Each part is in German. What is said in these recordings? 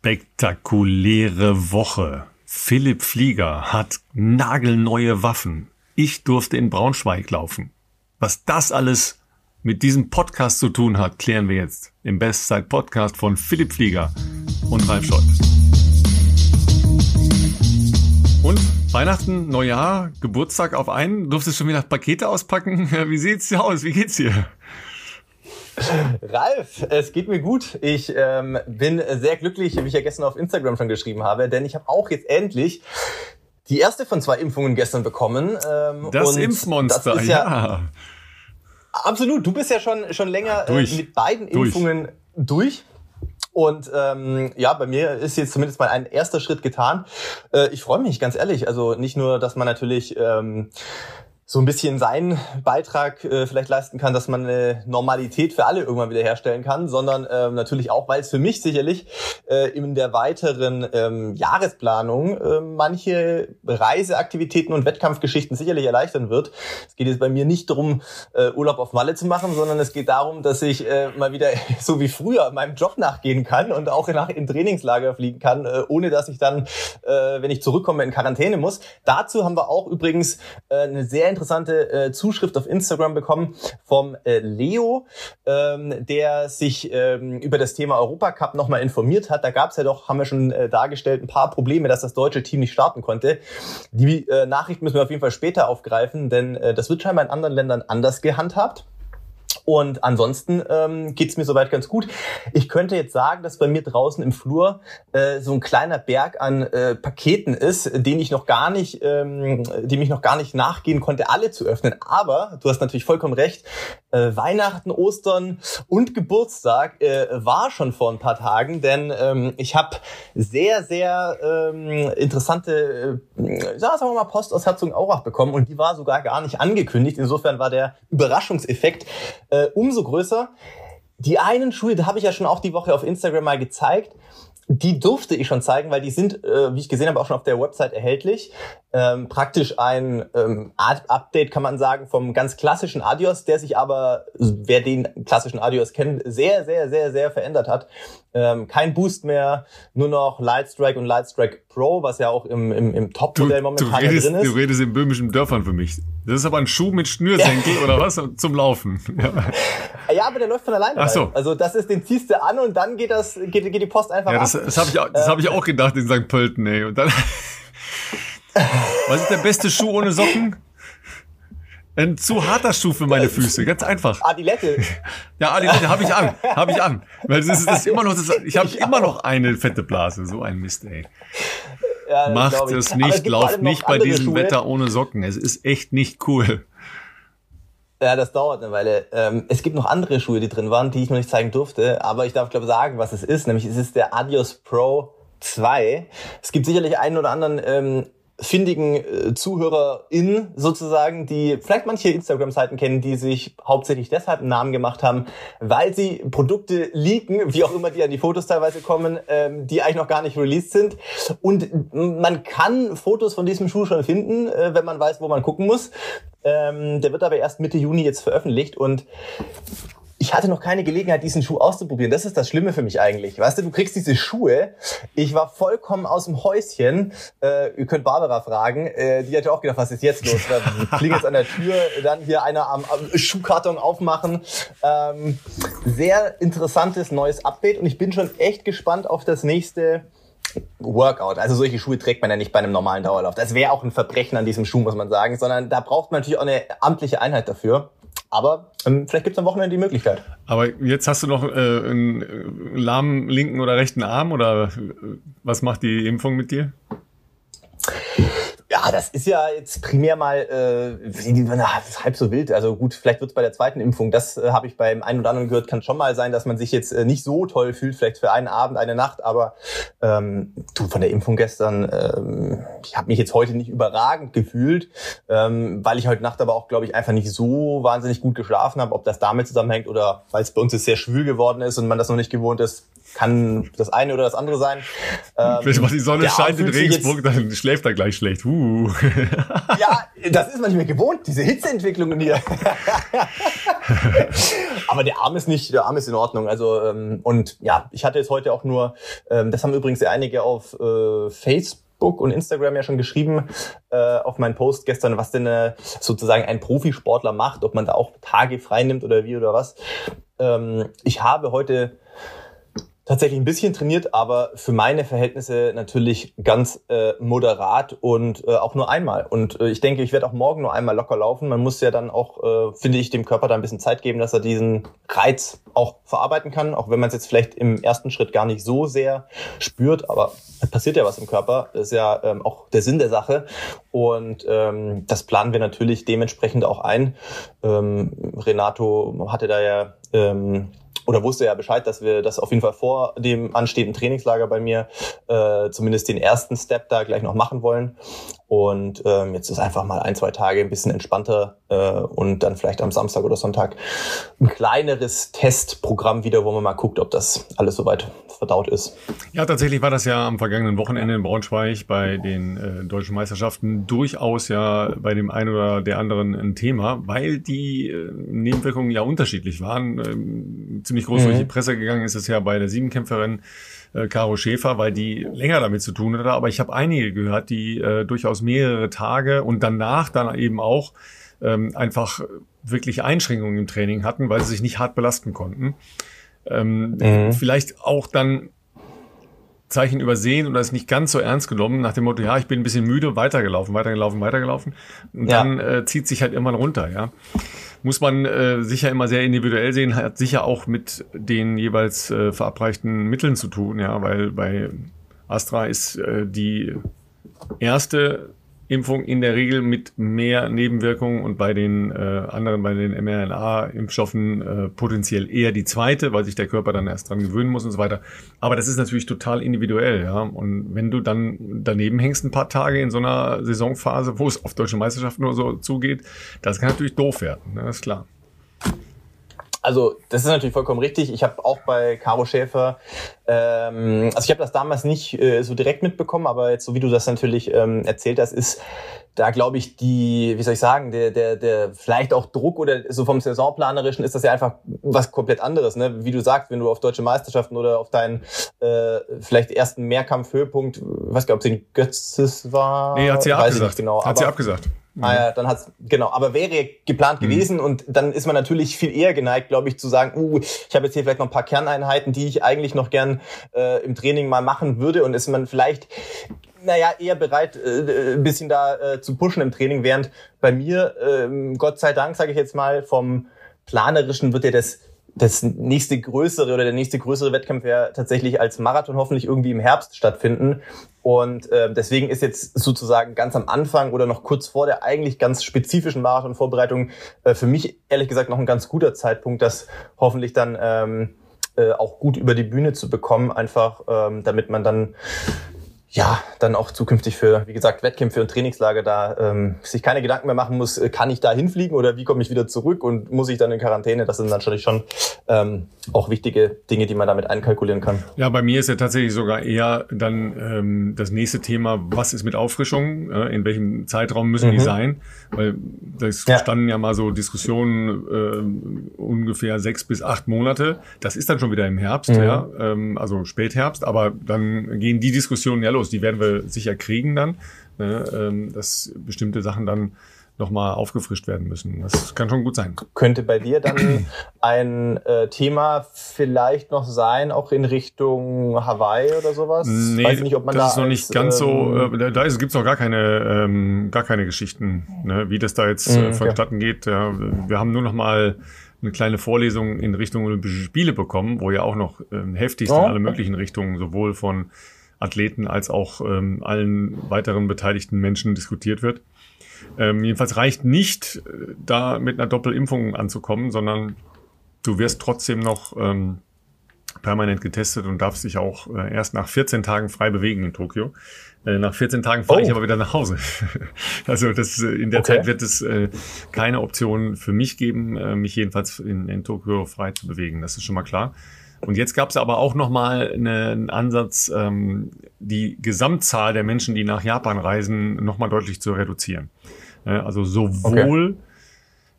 spektakuläre Woche. Philipp Flieger hat nagelneue Waffen. Ich durfte in Braunschweig laufen. Was das alles mit diesem Podcast zu tun hat, klären wir jetzt im Bestzeit-Podcast von Philipp Flieger und Ralf Scholz. Und Weihnachten, Neujahr, Geburtstag auf einen. Durftest du schon wieder Pakete auspacken? Wie sieht's hier aus? Wie geht's dir? Ralf, es geht mir gut. Ich ähm, bin sehr glücklich, wie ich ja gestern auf Instagram schon geschrieben habe, denn ich habe auch jetzt endlich die erste von zwei Impfungen gestern bekommen. Ähm, das Impfmonster, das ja, ja. Absolut. Du bist ja schon schon länger äh, mit beiden durch. Impfungen durch. Und ähm, ja, bei mir ist jetzt zumindest mal ein erster Schritt getan. Äh, ich freue mich, ganz ehrlich. Also nicht nur, dass man natürlich ähm, so ein bisschen seinen Beitrag äh, vielleicht leisten kann, dass man eine Normalität für alle irgendwann wieder herstellen kann, sondern ähm, natürlich auch, weil es für mich sicherlich äh, in der weiteren ähm, Jahresplanung äh, manche Reiseaktivitäten und Wettkampfgeschichten sicherlich erleichtern wird. Es geht jetzt bei mir nicht darum, äh, Urlaub auf Malle zu machen, sondern es geht darum, dass ich äh, mal wieder so wie früher meinem Job nachgehen kann und auch nach in Trainingslager fliegen kann, äh, ohne dass ich dann, äh, wenn ich zurückkomme, in Quarantäne muss. Dazu haben wir auch übrigens äh, eine sehr interessante äh, Zuschrift auf Instagram bekommen vom äh, Leo, ähm, der sich ähm, über das Thema Europacup nochmal informiert hat. Da gab es ja doch, haben wir schon äh, dargestellt, ein paar Probleme, dass das deutsche Team nicht starten konnte. Die äh, Nachricht müssen wir auf jeden Fall später aufgreifen, denn äh, das wird scheinbar in anderen Ländern anders gehandhabt. Und ansonsten ähm, geht mir soweit ganz gut. Ich könnte jetzt sagen, dass bei mir draußen im Flur äh, so ein kleiner Berg an äh, Paketen ist, den ich noch gar nicht, ähm, dem ich noch gar nicht nachgehen konnte, alle zu öffnen. Aber du hast natürlich vollkommen recht. Äh, Weihnachten, Ostern und Geburtstag äh, war schon vor ein paar Tagen, denn ähm, ich habe sehr, sehr ähm, interessante, äh, sagen wir mal, Post aus Herzogenaurach bekommen und die war sogar gar nicht angekündigt. Insofern war der Überraschungseffekt äh, umso größer. Die einen Schuhe, da habe ich ja schon auch die Woche auf Instagram mal gezeigt. Die durfte ich schon zeigen, weil die sind, äh, wie ich gesehen habe, auch schon auf der Website erhältlich. Ähm, praktisch ein ähm, Update, kann man sagen, vom ganz klassischen Adios, der sich aber, wer den klassischen Adios kennt, sehr, sehr, sehr, sehr verändert hat. Ähm, kein Boost mehr, nur noch Lightstrike und Lightstrike Pro, was ja auch im, im, im Top-Modell momentan du redest, drin ist. Du redest in böhmischen Dörfern für mich. Das ist aber ein Schuh mit Schnürsenkel oder was zum Laufen. Ja. ja, aber der läuft von alleine. Ach so. Also das ist, den ziehst du an und dann geht das, geht, geht die Post einfach ja, das, ab. Das habe ich, auch, das hab ich auch gedacht in St. Pölten, ey. Und dann, was ist der beste Schuh ohne Socken? Ein zu harter Schuh für meine Füße, ganz einfach. Adilette. Ja, Adilette habe ich an, habe ich an, weil das ist, das ist immer noch, das, ich habe immer noch eine fette Blase, so ein Mist, ey. Ja, Macht es nicht, lauft nicht bei diesem Schuhe. Wetter ohne Socken. Es ist echt nicht cool. Ja, das dauert eine Weile. Ähm, es gibt noch andere Schuhe, die drin waren, die ich noch nicht zeigen durfte, aber ich darf glaube sagen, was es ist. Nämlich es ist der Adios Pro 2. Es gibt sicherlich einen oder anderen ähm, findigen äh, ZuhörerInnen sozusagen, die vielleicht manche Instagram-Seiten kennen, die sich hauptsächlich deshalb einen Namen gemacht haben, weil sie Produkte leaken, wie auch immer die an die Fotos teilweise kommen, ähm, die eigentlich noch gar nicht released sind. Und man kann Fotos von diesem Schuh schon finden, äh, wenn man weiß, wo man gucken muss. Ähm, der wird aber erst Mitte Juni jetzt veröffentlicht und ich hatte noch keine Gelegenheit, diesen Schuh auszuprobieren. Das ist das Schlimme für mich eigentlich. Weißt du, du kriegst diese Schuhe. Ich war vollkommen aus dem Häuschen. Äh, ihr könnt Barbara fragen. Äh, die hat ja auch gedacht, was ist jetzt los? Klingelt an der Tür, dann hier einer am, am Schuhkarton aufmachen. Ähm, sehr interessantes neues Update und ich bin schon echt gespannt auf das nächste Workout. Also solche Schuhe trägt man ja nicht bei einem normalen Dauerlauf. Das wäre auch ein Verbrechen an diesem Schuh, muss man sagen, sondern da braucht man natürlich auch eine amtliche Einheit dafür. Aber ähm, vielleicht gibt es am Wochenende die Möglichkeit. Aber jetzt hast du noch äh, einen äh, lahmen linken oder rechten Arm oder äh, was macht die Impfung mit dir? Ja, das ist ja jetzt primär mal äh, halb so wild. Also gut, vielleicht wird es bei der zweiten Impfung. Das äh, habe ich beim einen oder anderen gehört. Kann schon mal sein, dass man sich jetzt äh, nicht so toll fühlt, vielleicht für einen Abend, eine Nacht. Aber ähm, du von der Impfung gestern, ähm, ich habe mich jetzt heute nicht überragend gefühlt, ähm, weil ich heute Nacht aber auch, glaube ich, einfach nicht so wahnsinnig gut geschlafen habe. Ob das damit zusammenhängt oder weil es bei uns jetzt sehr schwül geworden ist und man das noch nicht gewohnt ist, kann das eine oder das andere sein. Ähm, Wenn die Sonne scheint in Regensburg, dann schläft er gleich schlecht. Uh. Ja, das ist man nicht mehr gewohnt, diese Hitzeentwicklung hier. Aber der Arm ist nicht, der Arm ist in Ordnung. Also ähm, und ja, ich hatte jetzt heute auch nur, ähm, das haben übrigens einige auf äh, Facebook und Instagram ja schon geschrieben äh, auf meinen Post gestern, was denn äh, sozusagen ein Profisportler macht, ob man da auch Tage frei nimmt oder wie oder was. Ähm, ich habe heute tatsächlich ein bisschen trainiert, aber für meine Verhältnisse natürlich ganz äh, moderat und äh, auch nur einmal. Und äh, ich denke, ich werde auch morgen nur einmal locker laufen. Man muss ja dann auch, äh, finde ich, dem Körper da ein bisschen Zeit geben, dass er diesen Reiz auch verarbeiten kann, auch wenn man es jetzt vielleicht im ersten Schritt gar nicht so sehr spürt, aber es passiert ja was im Körper. Das ist ja ähm, auch der Sinn der Sache. Und ähm, das planen wir natürlich dementsprechend auch ein. Ähm, Renato hatte da ja ähm, oder wusste ja Bescheid, dass wir das auf jeden Fall vor dem anstehenden Trainingslager bei mir äh, zumindest den ersten Step da gleich noch machen wollen. Und ähm, jetzt ist einfach mal ein, zwei Tage ein bisschen entspannter äh, und dann vielleicht am Samstag oder Sonntag ein kleineres Testprogramm wieder, wo man mal guckt, ob das alles soweit verdaut ist. Ja, tatsächlich war das ja am vergangenen Wochenende in Braunschweig bei den äh, deutschen Meisterschaften durchaus ja bei dem einen oder der anderen ein Thema, weil die äh, Nebenwirkungen ja unterschiedlich waren. Ähm, ziemlich groß mhm. durch die Presse gegangen ist es ja bei der Siebenkämpferin äh, Caro Schäfer, weil die länger damit zu tun hatte. Aber ich habe einige gehört, die äh, durchaus mehrere Tage und danach dann eben auch ähm, einfach wirklich Einschränkungen im Training hatten, weil sie sich nicht hart belasten konnten. Ähm, mhm. Vielleicht auch dann Zeichen übersehen oder es nicht ganz so ernst genommen, nach dem Motto, ja, ich bin ein bisschen müde, weitergelaufen, weitergelaufen, weitergelaufen. Und ja. dann äh, zieht sich halt immer runter, ja muss man äh, sicher immer sehr individuell sehen, hat sicher auch mit den jeweils äh, verabreichten Mitteln zu tun, ja, weil bei Astra ist äh, die erste Impfung in der Regel mit mehr Nebenwirkungen und bei den äh, anderen, bei den mRNA-Impfstoffen äh, potenziell eher die zweite, weil sich der Körper dann erst dran gewöhnen muss und so weiter. Aber das ist natürlich total individuell, ja. Und wenn du dann daneben hängst ein paar Tage in so einer Saisonphase, wo es auf deutsche Meisterschaften nur so zugeht, das kann natürlich doof werden, ne? das ist klar. Also das ist natürlich vollkommen richtig. Ich habe auch bei Caro Schäfer, ähm, also ich habe das damals nicht äh, so direkt mitbekommen, aber jetzt so wie du das natürlich ähm, erzählt hast, ist da glaube ich die, wie soll ich sagen, der, der, der vielleicht auch Druck oder so vom Saisonplanerischen ist das ja einfach was komplett anderes. Ne? Wie du sagst, wenn du auf deutsche Meisterschaften oder auf deinen äh, vielleicht ersten Mehrkampf-Höhepunkt, weiß gar nicht, ob es in Götzes war. Nee, hat sie abgesagt. Genau, hat sie abgesagt. Ah ja, dann hat's genau, aber wäre geplant mhm. gewesen und dann ist man natürlich viel eher geneigt, glaube ich, zu sagen, uh, ich habe jetzt hier vielleicht noch ein paar Kerneinheiten, die ich eigentlich noch gern äh, im Training mal machen würde und ist man vielleicht naja, eher bereit, äh, ein bisschen da äh, zu pushen im Training, während bei mir, äh, Gott sei Dank, sage ich jetzt mal, vom Planerischen wird ja das das nächste größere oder der nächste größere Wettkampf ja tatsächlich als Marathon hoffentlich irgendwie im Herbst stattfinden. Und äh, deswegen ist jetzt sozusagen ganz am Anfang oder noch kurz vor der eigentlich ganz spezifischen Marathon-Vorbereitung äh, für mich ehrlich gesagt noch ein ganz guter Zeitpunkt, das hoffentlich dann ähm, äh, auch gut über die Bühne zu bekommen, einfach ähm, damit man dann ja, dann auch zukünftig für, wie gesagt, Wettkämpfe und Trainingslager da ähm, sich keine Gedanken mehr machen muss, äh, kann ich da hinfliegen oder wie komme ich wieder zurück und muss ich dann in Quarantäne? Das sind natürlich schon ähm, auch wichtige Dinge, die man damit einkalkulieren kann. Ja, bei mir ist ja tatsächlich sogar eher dann ähm, das nächste Thema, was ist mit Auffrischung, äh, in welchem Zeitraum müssen mhm. die sein? Weil das ja. standen ja mal so Diskussionen äh, ungefähr sechs bis acht Monate. Das ist dann schon wieder im Herbst, mhm. ja, ähm, also Spätherbst, aber dann gehen die Diskussionen ja los. Die werden wir sicher kriegen dann, ne, ähm, dass bestimmte Sachen dann nochmal aufgefrischt werden müssen. Das kann schon gut sein. Könnte bei dir dann ein äh, Thema vielleicht noch sein, auch in Richtung Hawaii oder sowas? Nee, Weiß nicht, ob man das da ist noch nicht ganz ähm, so, äh, da gibt es noch gar keine, ähm, gar keine Geschichten, ne, wie das da jetzt äh, mhm, vonstatten okay. geht. Ja, wir haben nur noch mal eine kleine Vorlesung in Richtung Olympische Spiele bekommen, wo ja auch noch ähm, heftigst oh. in alle möglichen Richtungen, sowohl von Athleten als auch ähm, allen weiteren beteiligten Menschen diskutiert wird. Ähm, jedenfalls reicht nicht, äh, da mit einer Doppelimpfung anzukommen, sondern du wirst trotzdem noch ähm, permanent getestet und darfst dich auch äh, erst nach 14 Tagen frei bewegen in Tokio. Äh, nach 14 Tagen fahre oh. ich aber wieder nach Hause. also das, äh, in der okay. Zeit wird es äh, keine Option für mich geben, mich jedenfalls in, in Tokio frei zu bewegen. Das ist schon mal klar. Und jetzt gab es aber auch nochmal einen Ansatz, ähm, die Gesamtzahl der Menschen, die nach Japan reisen, nochmal deutlich zu reduzieren. Also sowohl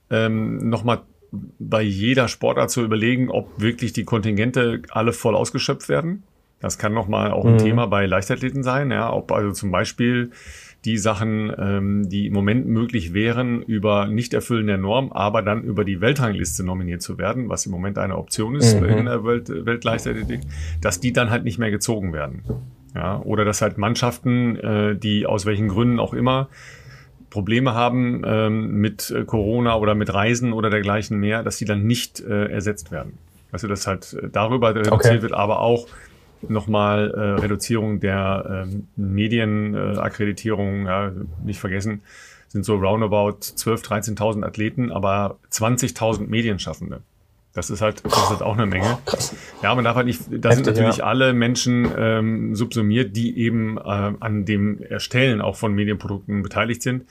okay. ähm, nochmal bei jeder Sportart zu überlegen, ob wirklich die Kontingente alle voll ausgeschöpft werden. Das kann nochmal auch ein mhm. Thema bei Leichtathleten sein, ja, ob also zum Beispiel die Sachen, ähm, die im Moment möglich wären, über Nicht-Erfüllen der Norm, aber dann über die Weltrangliste nominiert zu werden, was im Moment eine Option ist mhm. in der Welt, Weltleichtathletik, dass die dann halt nicht mehr gezogen werden. Ja, oder dass halt Mannschaften, äh, die aus welchen Gründen auch immer Probleme haben ähm, mit äh, Corona oder mit Reisen oder dergleichen mehr, dass die dann nicht äh, ersetzt werden. Also dass halt äh, darüber reduziert okay. wird, aber auch nochmal äh, Reduzierung der ähm, Medienakkreditierung, äh, ja, nicht vergessen, sind so roundabout 12.000, 13.000 Athleten, aber 20.000 Medienschaffende. Das ist halt, das ist halt auch eine Menge. Krass. Ja, man darf halt nicht, da sind natürlich ja. alle Menschen ähm, subsumiert, die eben äh, an dem Erstellen auch von Medienprodukten beteiligt sind.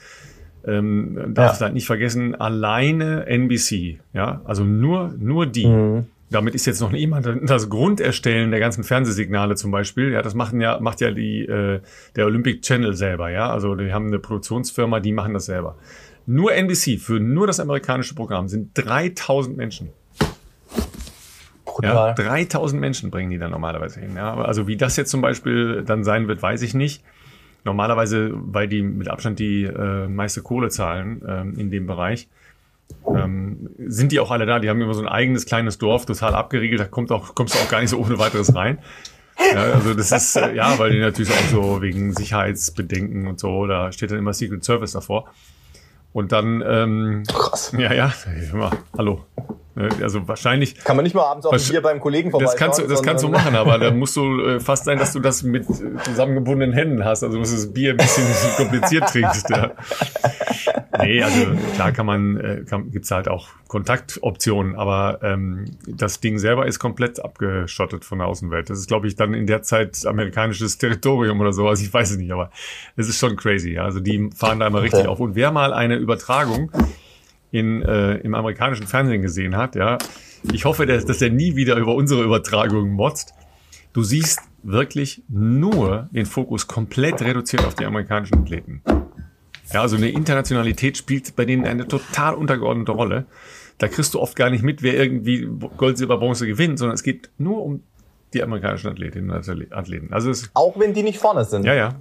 Ähm, darf ja. halt nicht vergessen, alleine NBC, ja, also nur, nur die. Mhm. Damit ist jetzt noch niemand das Grunderstellen der ganzen Fernsehsignale zum Beispiel. Ja, das machen ja, macht ja die, äh, der Olympic Channel selber, ja. Also die haben eine Produktionsfirma, die machen das selber. Nur NBC für nur das amerikanische Programm sind 3000 Menschen. Ja, 3000 Menschen bringen die dann normalerweise hin. Ja. Also wie das jetzt zum Beispiel dann sein wird, weiß ich nicht. Normalerweise, weil die mit Abstand die äh, meiste Kohle zahlen ähm, in dem Bereich, ähm, sind die auch alle da. Die haben immer so ein eigenes kleines Dorf, total abgeriegelt. Da kommt auch, kommst du auch gar nicht so ohne weiteres rein. Ja, also das ist, äh, ja, weil die natürlich auch so wegen Sicherheitsbedenken und so, da steht dann immer Secret Service davor. Und dann, ähm, Krass. ja, ja, mal, hallo. Ne, also wahrscheinlich. Kann man nicht mal abends auf ein Bier beim Kollegen vorbei. Das kannst du, das kannst du machen, aber da musst du äh, fast sein, dass du das mit zusammengebundenen Händen hast. Also musst du das Bier ein bisschen kompliziert trinkst. Ja. Nee, also klar kann man, äh, kann, gibt's halt auch Kontaktoptionen, aber ähm, das Ding selber ist komplett abgeschottet von der Außenwelt. Das ist, glaube ich, dann in der Zeit amerikanisches Territorium oder so. Also ich weiß es nicht, aber es ist schon crazy. Ja. Also die fahren da immer richtig auf. Und wer mal eine Übertragung in, äh, im amerikanischen Fernsehen gesehen hat, ja, ich hoffe, dass, dass er nie wieder über unsere Übertragungen motzt. Du siehst wirklich nur den Fokus komplett reduziert auf die amerikanischen Athleten. Ja, also eine Internationalität spielt bei denen eine total untergeordnete Rolle. Da kriegst du oft gar nicht mit, wer irgendwie Gold, Silber, Bronze gewinnt, sondern es geht nur um die amerikanischen Athletinnen und Athleten. Also es, auch wenn die nicht vorne sind. Ja, ja.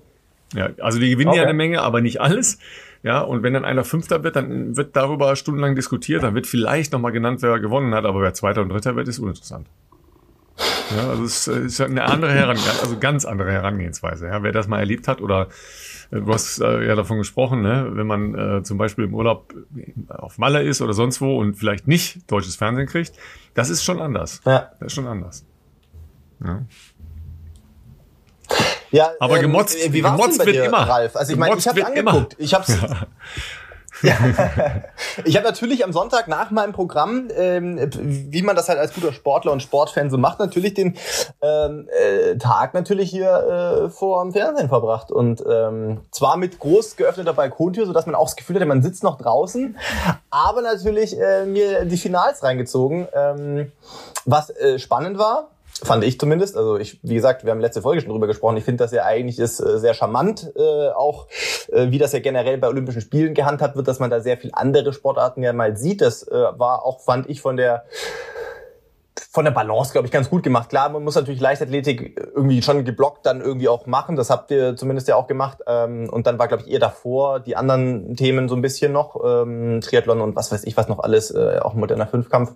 Ja, also die gewinnen okay. ja eine Menge, aber nicht alles. Ja, und wenn dann einer Fünfter wird, dann wird darüber stundenlang diskutiert. Dann wird vielleicht nochmal genannt, wer gewonnen hat, aber wer Zweiter und Dritter wird, ist uninteressant. Ja, also es ist eine andere Herangehensweise, also ganz andere Herangehensweise. Ja, wer das mal erlebt hat oder du hast äh, ja davon gesprochen, ne, wenn man äh, zum Beispiel im Urlaub auf Malle ist oder sonst wo und vielleicht nicht deutsches Fernsehen kriegt, das ist schon anders. Ja. Das ist schon anders. Ja. Ja, aber gemotzt, ähm, wie gemotzt wird dir, immer. Ralf? Also ich meine, ich habe angeguckt. Immer. Ich habe ja. ich habe natürlich am Sonntag nach meinem Programm, ähm, wie man das halt als guter Sportler und Sportfan so macht, natürlich den ähm, äh, Tag natürlich hier äh, vor dem Fernsehen verbracht. Und ähm, zwar mit groß geöffneter Balkontür, so dass man auch das Gefühl hatte, man sitzt noch draußen, aber natürlich äh, mir die Finals reingezogen, ähm, was äh, spannend war Fand ich zumindest. Also ich, wie gesagt, wir haben letzte Folge schon drüber gesprochen. Ich finde das ja eigentlich ist äh, sehr charmant, äh, auch äh, wie das ja generell bei Olympischen Spielen gehandhabt wird, dass man da sehr viel andere Sportarten ja mal sieht. Das äh, war auch, fand ich, von der von der Balance, glaube ich, ganz gut gemacht. Klar, man muss natürlich Leichtathletik irgendwie schon geblockt dann irgendwie auch machen. Das habt ihr zumindest ja auch gemacht. Ähm, und dann war, glaube ich, eher davor die anderen Themen so ein bisschen noch. Ähm, Triathlon und was weiß ich, was noch alles, äh, auch moderner Fünfkampf.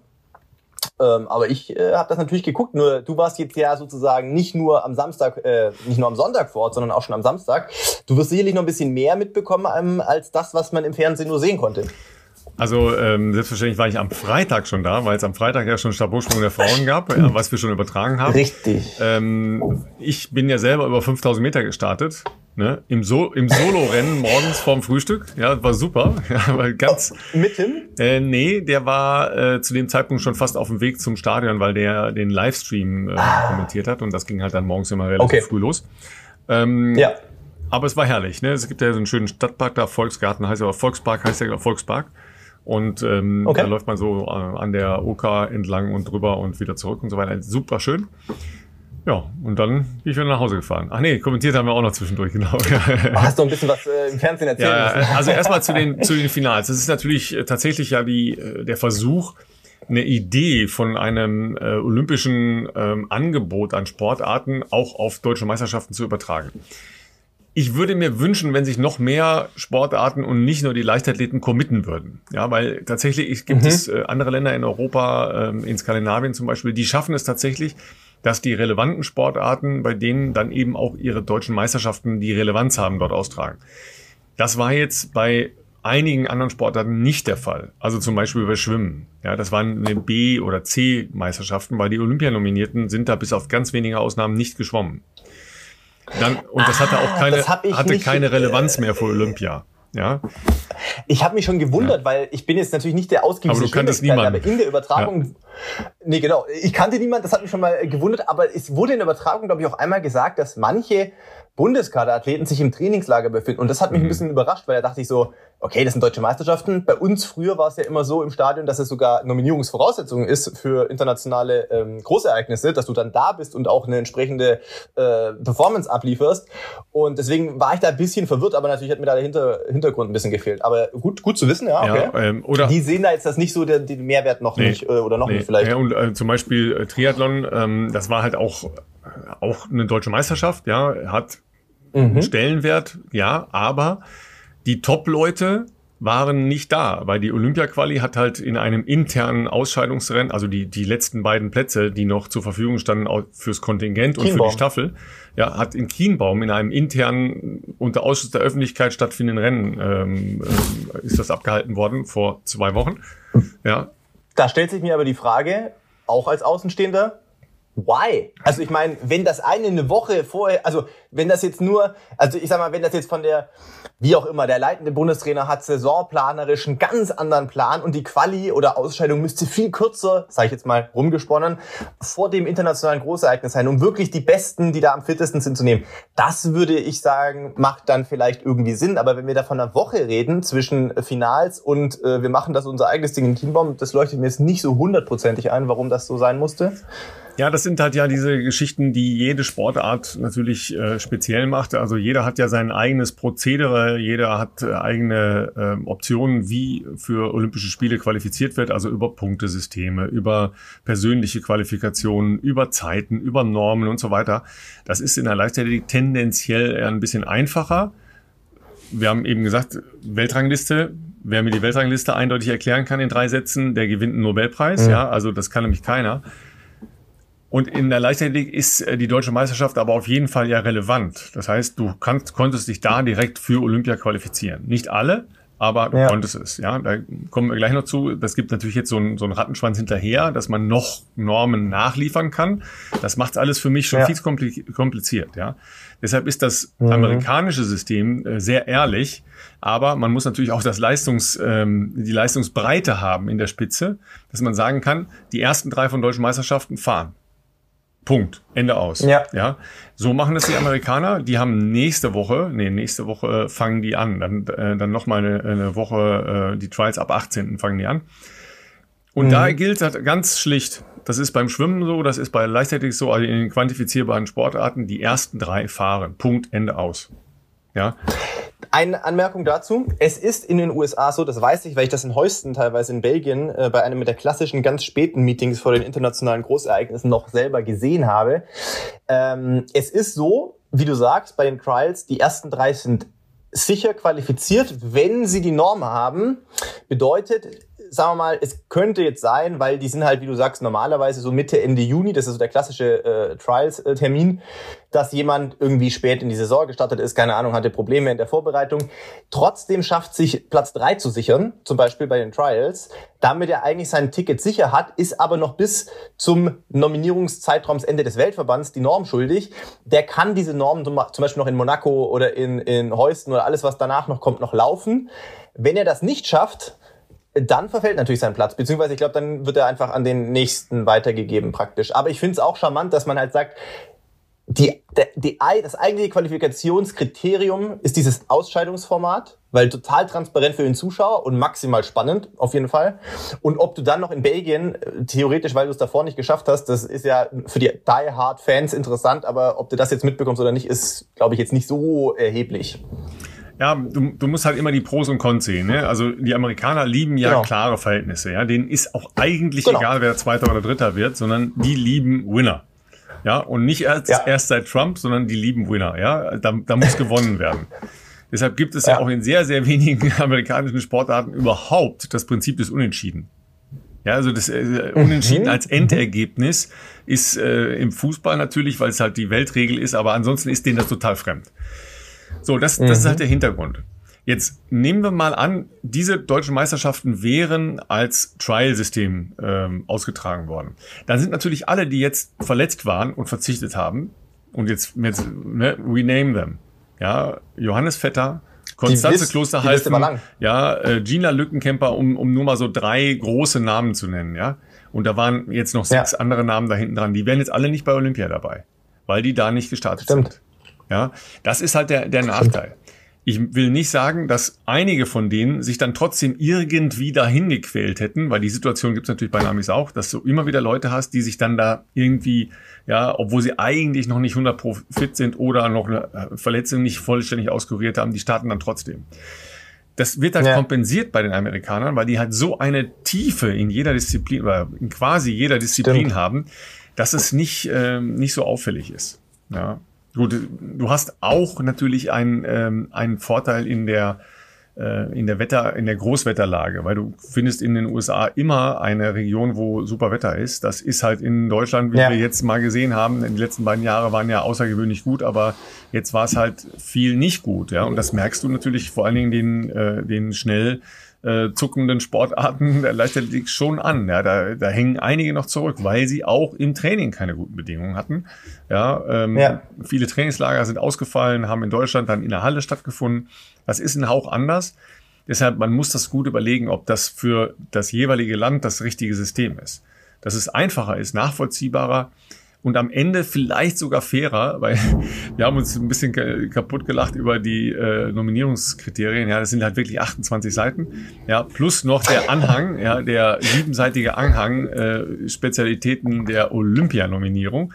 Ähm, aber ich äh, habe das natürlich geguckt. Nur du warst jetzt ja sozusagen nicht nur am Samstag, äh, nicht nur am Sonntag vor Ort, sondern auch schon am Samstag. Du wirst sicherlich noch ein bisschen mehr mitbekommen ähm, als das, was man im Fernsehen nur sehen konnte. Also ähm, selbstverständlich war ich am Freitag schon da, weil es am Freitag ja schon Stabhochsprung der Frauen gab, äh, was wir schon übertragen haben. Richtig. Ähm, ich bin ja selber über 5000 Meter gestartet Ne? Im, so im Solo-Rennen morgens vorm Frühstück. Ja, war super. Ja, war ganz. Oh, mitten? Äh, nee, der war äh, zu dem Zeitpunkt schon fast auf dem Weg zum Stadion, weil der den Livestream äh, ah. kommentiert hat und das ging halt dann morgens immer relativ okay. früh los. Ähm, ja. Aber es war herrlich. Ne? Es gibt ja so einen schönen Stadtpark da, Volksgarten heißt ja, aber Volkspark heißt ja Volkspark. Und ähm, okay. da läuft man so äh, an der Oka entlang und drüber und wieder zurück und so weiter. Super schön. Ja, und dann bin ich wieder nach Hause gefahren. Ach nee, kommentiert haben wir auch noch zwischendurch, genau. Hast du ein bisschen was äh, im Fernsehen erzählt? Ja, müssen? also erstmal zu den, zu den Finals. Das ist natürlich äh, tatsächlich ja die, äh, der Versuch, eine Idee von einem äh, olympischen ähm, Angebot an Sportarten auch auf deutsche Meisterschaften zu übertragen. Ich würde mir wünschen, wenn sich noch mehr Sportarten und nicht nur die Leichtathleten committen würden. Ja, weil tatsächlich gibt mhm. es äh, andere Länder in Europa, ähm, in Skandinavien zum Beispiel, die schaffen es tatsächlich, dass die relevanten Sportarten, bei denen dann eben auch ihre deutschen Meisterschaften die Relevanz haben, dort austragen. Das war jetzt bei einigen anderen Sportarten nicht der Fall. Also zum Beispiel bei Schwimmen. Ja, das waren eine B- oder C-Meisterschaften, weil die Olympianominierten sind da bis auf ganz wenige Ausnahmen nicht geschwommen. Dann, und das hatte auch ah, keine, hatte keine Relevanz mehr für Olympia. Ja. Ich habe mich schon gewundert, ja. weil ich bin jetzt natürlich nicht der ausgiebigste Aber du niemanden. Aber in der Übertragung, ja. nee genau, ich kannte niemanden, das hat mich schon mal gewundert, aber es wurde in der Übertragung, glaube ich, auch einmal gesagt, dass manche Bundeskaderathleten sich im Trainingslager befinden. Und das hat mich mhm. ein bisschen überrascht, weil da dachte ich so, okay, das sind deutsche Meisterschaften. Bei uns früher war es ja immer so im Stadion, dass es sogar Nominierungsvoraussetzungen ist für internationale ähm, Großereignisse, dass du dann da bist und auch eine entsprechende äh, Performance ablieferst. Und deswegen war ich da ein bisschen verwirrt, aber natürlich hat mir da der Hinter Hintergrund ein bisschen gefehlt. Aber gut, gut zu wissen, ja. Okay. Ja, ähm, oder Die sehen da jetzt das nicht so den, den Mehrwert noch nee, nicht äh, oder noch nee. nicht vielleicht. Ja, und äh, zum Beispiel äh, Triathlon, ähm, das war halt auch auch eine deutsche Meisterschaft, ja, hat mhm. Stellenwert, ja, aber die Top-Leute waren nicht da, weil die Olympia-Quali hat halt in einem internen Ausscheidungsrennen, also die, die letzten beiden Plätze, die noch zur Verfügung standen fürs Kontingent Kienbaum. und für die Staffel, ja, hat in Kienbaum in einem internen, unter Ausschuss der Öffentlichkeit stattfindenden Rennen, ähm, äh, ist das abgehalten worden vor zwei Wochen, ja. Da stellt sich mir aber die Frage, auch als Außenstehender, Why? Also ich meine, wenn das eine eine Woche vorher, also wenn das jetzt nur, also ich sag mal, wenn das jetzt von der, wie auch immer, der leitende Bundestrainer hat saisonplanerisch einen ganz anderen Plan und die Quali oder Ausscheidung müsste viel kürzer, sage ich jetzt mal rumgesponnen, vor dem internationalen Großereignis sein, um wirklich die Besten, die da am fittesten sind, zu nehmen. Das würde ich sagen, macht dann vielleicht irgendwie Sinn. Aber wenn wir da von einer Woche reden zwischen Finals und äh, wir machen das unser eigenes Ding in Teambaum, das leuchtet mir jetzt nicht so hundertprozentig ein, warum das so sein musste. Ja, das sind halt ja diese Geschichten, die jede Sportart natürlich äh, speziell macht. Also jeder hat ja sein eigenes Prozedere, jeder hat äh, eigene äh, Optionen, wie für Olympische Spiele qualifiziert wird, also über Punktesysteme, über persönliche Qualifikationen, über Zeiten, über Normen und so weiter. Das ist in der Leichtathletik tendenziell eher ein bisschen einfacher. Wir haben eben gesagt, Weltrangliste, wer mir die Weltrangliste eindeutig erklären kann in drei Sätzen, der gewinnt einen Nobelpreis. Mhm. Ja, also das kann nämlich keiner. Und in der Leichtathletik ist äh, die deutsche Meisterschaft aber auf jeden Fall ja relevant. Das heißt, du kannst, konntest dich da direkt für Olympia qualifizieren. Nicht alle, aber du ja. konntest es. Ja, da kommen wir gleich noch zu. Das gibt natürlich jetzt so einen, so einen Rattenschwanz hinterher, dass man noch Normen nachliefern kann. Das macht alles für mich schon ja. viel kompliziert. Ja, deshalb ist das mhm. amerikanische System äh, sehr ehrlich. Aber man muss natürlich auch das Leistungs, ähm, die Leistungsbreite haben in der Spitze, dass man sagen kann, die ersten drei von deutschen Meisterschaften fahren. Punkt. Ende aus. Ja. ja. So machen das die Amerikaner. Die haben nächste Woche, nee, nächste Woche äh, fangen die an. Dann, äh, dann noch mal eine, eine Woche, äh, die Trials ab 18. fangen die an. Und mhm. da gilt das ganz schlicht. Das ist beim Schwimmen so, das ist bei Leichtathletik so, also in den quantifizierbaren Sportarten, die ersten drei fahren. Punkt, Ende aus. Ja. Eine Anmerkung dazu. Es ist in den USA so, das weiß ich, weil ich das in Heusten teilweise in Belgien äh, bei einem der klassischen ganz späten Meetings vor den internationalen Großereignissen noch selber gesehen habe. Ähm, es ist so, wie du sagst, bei den Trials, die ersten drei sind sicher qualifiziert, wenn sie die Norm haben. Bedeutet, sagen wir mal, es könnte jetzt sein, weil die sind halt, wie du sagst, normalerweise so Mitte, Ende Juni, das ist so der klassische äh, Trials-Termin, dass jemand irgendwie spät in die Saison gestartet ist, keine Ahnung, hatte Probleme in der Vorbereitung, trotzdem schafft sich Platz drei zu sichern, zum Beispiel bei den Trials, damit er eigentlich sein Ticket sicher hat, ist aber noch bis zum Nominierungszeitraumsende des Weltverbands die Norm schuldig. Der kann diese Norm zum Beispiel noch in Monaco oder in, in Heusten oder alles, was danach noch kommt, noch laufen. Wenn er das nicht schafft, dann verfällt natürlich sein Platz, beziehungsweise ich glaube, dann wird er einfach an den nächsten weitergegeben praktisch. Aber ich finde es auch charmant, dass man halt sagt, die, die, das eigentliche Qualifikationskriterium ist dieses Ausscheidungsformat weil total transparent für den Zuschauer und maximal spannend, auf jeden Fall. Und ob du dann noch in Belgien, äh, theoretisch, weil du es davor nicht geschafft hast, das ist ja für die Die Hard Fans interessant, aber ob du das jetzt mitbekommst oder nicht, ist, glaube ich, jetzt nicht so erheblich. Ja, du, du musst halt immer die Pros und Cons sehen. Ne? Also die Amerikaner lieben ja genau. klare Verhältnisse. Ja, denen ist auch eigentlich genau. egal, wer Zweiter oder Dritter wird, sondern die lieben Winner. Ja, und nicht erst, ja. erst seit Trump, sondern die lieben Winner. Ja, da, da muss gewonnen werden. Deshalb gibt es ja. ja auch in sehr, sehr wenigen amerikanischen Sportarten überhaupt das Prinzip des Unentschieden. Ja, also das äh, Unentschieden mhm. als Endergebnis ist äh, im Fußball natürlich, weil es halt die Weltregel ist, aber ansonsten ist denen das total fremd. So, das, das ist halt mhm. der Hintergrund. Jetzt nehmen wir mal an, diese deutschen Meisterschaften wären als Trial-System ähm, ausgetragen worden. Dann sind natürlich alle, die jetzt verletzt waren und verzichtet haben, und jetzt, jetzt ne, rename them. Ja, Johannes Vetter, Konstanze Klosterhalfen, ja, äh, Gina Lückenkämper, um, um nur mal so drei große Namen zu nennen, ja. Und da waren jetzt noch sechs ja. andere Namen da hinten dran. Die wären jetzt alle nicht bei Olympia dabei, weil die da nicht gestartet Stimmt. sind. Ja, das ist halt der, der Nachteil. Ich will nicht sagen, dass einige von denen sich dann trotzdem irgendwie dahin gequält hätten, weil die Situation gibt es natürlich bei Namis auch, dass du immer wieder Leute hast, die sich dann da irgendwie, ja, obwohl sie eigentlich noch nicht 100 pro fit sind oder noch eine äh, Verletzung nicht vollständig auskuriert haben, die starten dann trotzdem. Das wird halt ja. kompensiert bei den Amerikanern, weil die halt so eine Tiefe in jeder Disziplin oder in quasi jeder Disziplin Stimmt. haben, dass es nicht, äh, nicht so auffällig ist. Ja. Gut, du hast auch natürlich einen, ähm, einen Vorteil in der äh, in der Wetter, in der Großwetterlage, weil du findest in den USA immer eine Region, wo super Wetter ist. Das ist halt in Deutschland, wie ja. wir jetzt mal gesehen haben, in den letzten beiden Jahren waren ja außergewöhnlich gut, aber jetzt war es halt viel nicht gut, ja. Und das merkst du natürlich vor allen Dingen den, äh, den schnell äh, zuckenden Sportarten der Leichtathletik schon an. Ja, da, da hängen einige noch zurück, weil sie auch im Training keine guten Bedingungen hatten. Ja, ähm, ja. Viele Trainingslager sind ausgefallen, haben in Deutschland dann in der Halle stattgefunden. Das ist ein Hauch anders. Deshalb, man muss das gut überlegen, ob das für das jeweilige Land das richtige System ist. Dass es einfacher ist, nachvollziehbarer, und am Ende vielleicht sogar fairer, weil wir haben uns ein bisschen kaputt gelacht über die äh, Nominierungskriterien. Ja, das sind halt wirklich 28 Seiten. Ja, plus noch der Anhang, ja, der siebenseitige Anhang äh, Spezialitäten der Olympianominierung.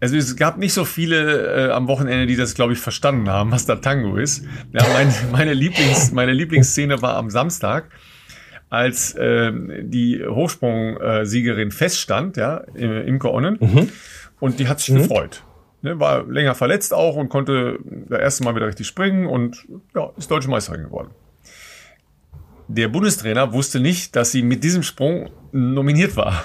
Also es gab nicht so viele äh, am Wochenende, die das, glaube ich, verstanden haben, was da Tango ist. Ja, mein, meine, Lieblings, meine Lieblingsszene war am Samstag als äh, die Hochsprung-Siegerin feststand, ja, Imke Onnen. Mhm. Und die hat sich mhm. gefreut. Ne, war länger verletzt auch und konnte das erste Mal wieder richtig springen und ja, ist deutsche Meisterin geworden. Der Bundestrainer wusste nicht, dass sie mit diesem Sprung nominiert war.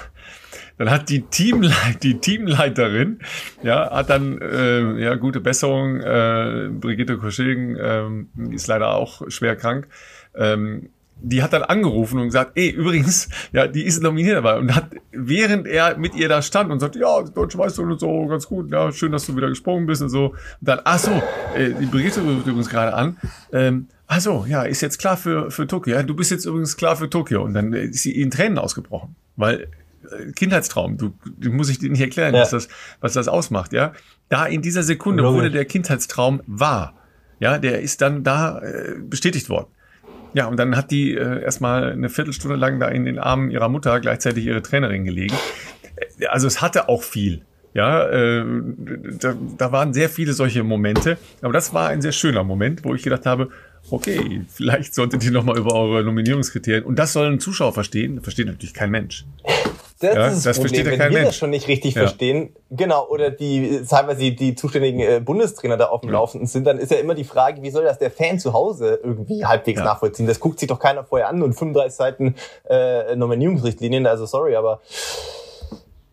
Dann hat die, Teamleit die Teamleiterin, ja, hat dann, äh, ja, gute Besserung, äh, Brigitte Koschilgen äh, ist leider auch schwer krank, ähm, die hat dann angerufen und gesagt, ey, übrigens, ja, die ist nominiert dabei. Und hat, während er mit ihr da stand und sagt, ja, deutsche Meisterin und so, ganz gut, ja, schön, dass du wieder gesprungen bist und so. Und dann, ach so, äh, die Brigitte ruft übrigens gerade an. Ähm, ach so, ja, ist jetzt klar für, für Tokio. Ja, du bist jetzt übrigens klar für Tokio. Und dann ist sie in Tränen ausgebrochen. Weil, äh, Kindheitstraum, du, du muss ich dir nicht erklären, ja. was das, was das ausmacht, ja. Da in dieser Sekunde wurde der Kindheitstraum wahr. Ja, der ist dann da äh, bestätigt worden. Ja, und dann hat die äh, erstmal eine Viertelstunde lang da in den Armen ihrer Mutter gleichzeitig ihre Trainerin gelegen. Äh, also es hatte auch viel. Ja, äh, da, da waren sehr viele solche Momente. Aber das war ein sehr schöner Moment, wo ich gedacht habe, okay, vielleicht solltet ihr nochmal über eure Nominierungskriterien, und das sollen Zuschauer verstehen, versteht natürlich kein Mensch. Das ja, ist das, das Problem, wenn wir Mensch. das schon nicht richtig ja. verstehen, genau, oder die teilweise die, die zuständigen äh, Bundestrainer da auf dem ja. Laufenden sind, dann ist ja immer die Frage, wie soll das der Fan zu Hause irgendwie halbwegs nachvollziehen? Das guckt sich doch keiner vorher an und 35 Seiten äh, Nominierungsrichtlinien, also sorry, aber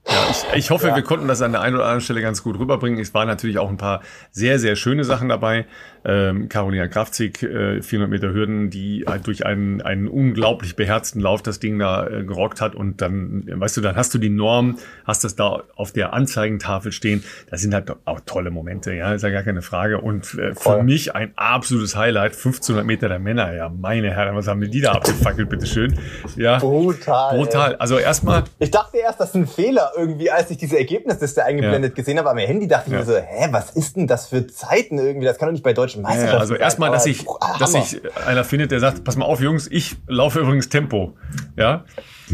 ja, ich, ich hoffe, ja. wir konnten das an der einen oder anderen Stelle ganz gut rüberbringen. Es waren natürlich auch ein paar sehr, sehr schöne Sachen dabei. Ähm, Carolina Kraftzig, äh, 400 Meter Hürden, die halt durch einen, einen unglaublich beherzten Lauf das Ding da äh, gerockt hat. Und dann, weißt du, dann hast du die Norm, hast das da auf der Anzeigentafel stehen. Das sind halt auch tolle Momente, ja, ist ja gar keine Frage. Und äh, für mich ein absolutes Highlight, 1500 Meter der Männer. Ja, meine Herren, was haben die da abgefackelt, bitteschön. Ja, brutal. Brutal. Also erstmal. Ich dachte erst, das ist ein Fehler irgendwie, als ich diese Ergebnisliste eingeblendet ja. gesehen habe am Handy, dachte ich ja. mir so, hä, was ist denn das für Zeiten irgendwie? Das kann doch nicht bei deutschen Meisterschaften ja, Also erstmal, dass ich, dass sich einer findet, der sagt, pass mal auf, Jungs, ich laufe übrigens Tempo. Ja.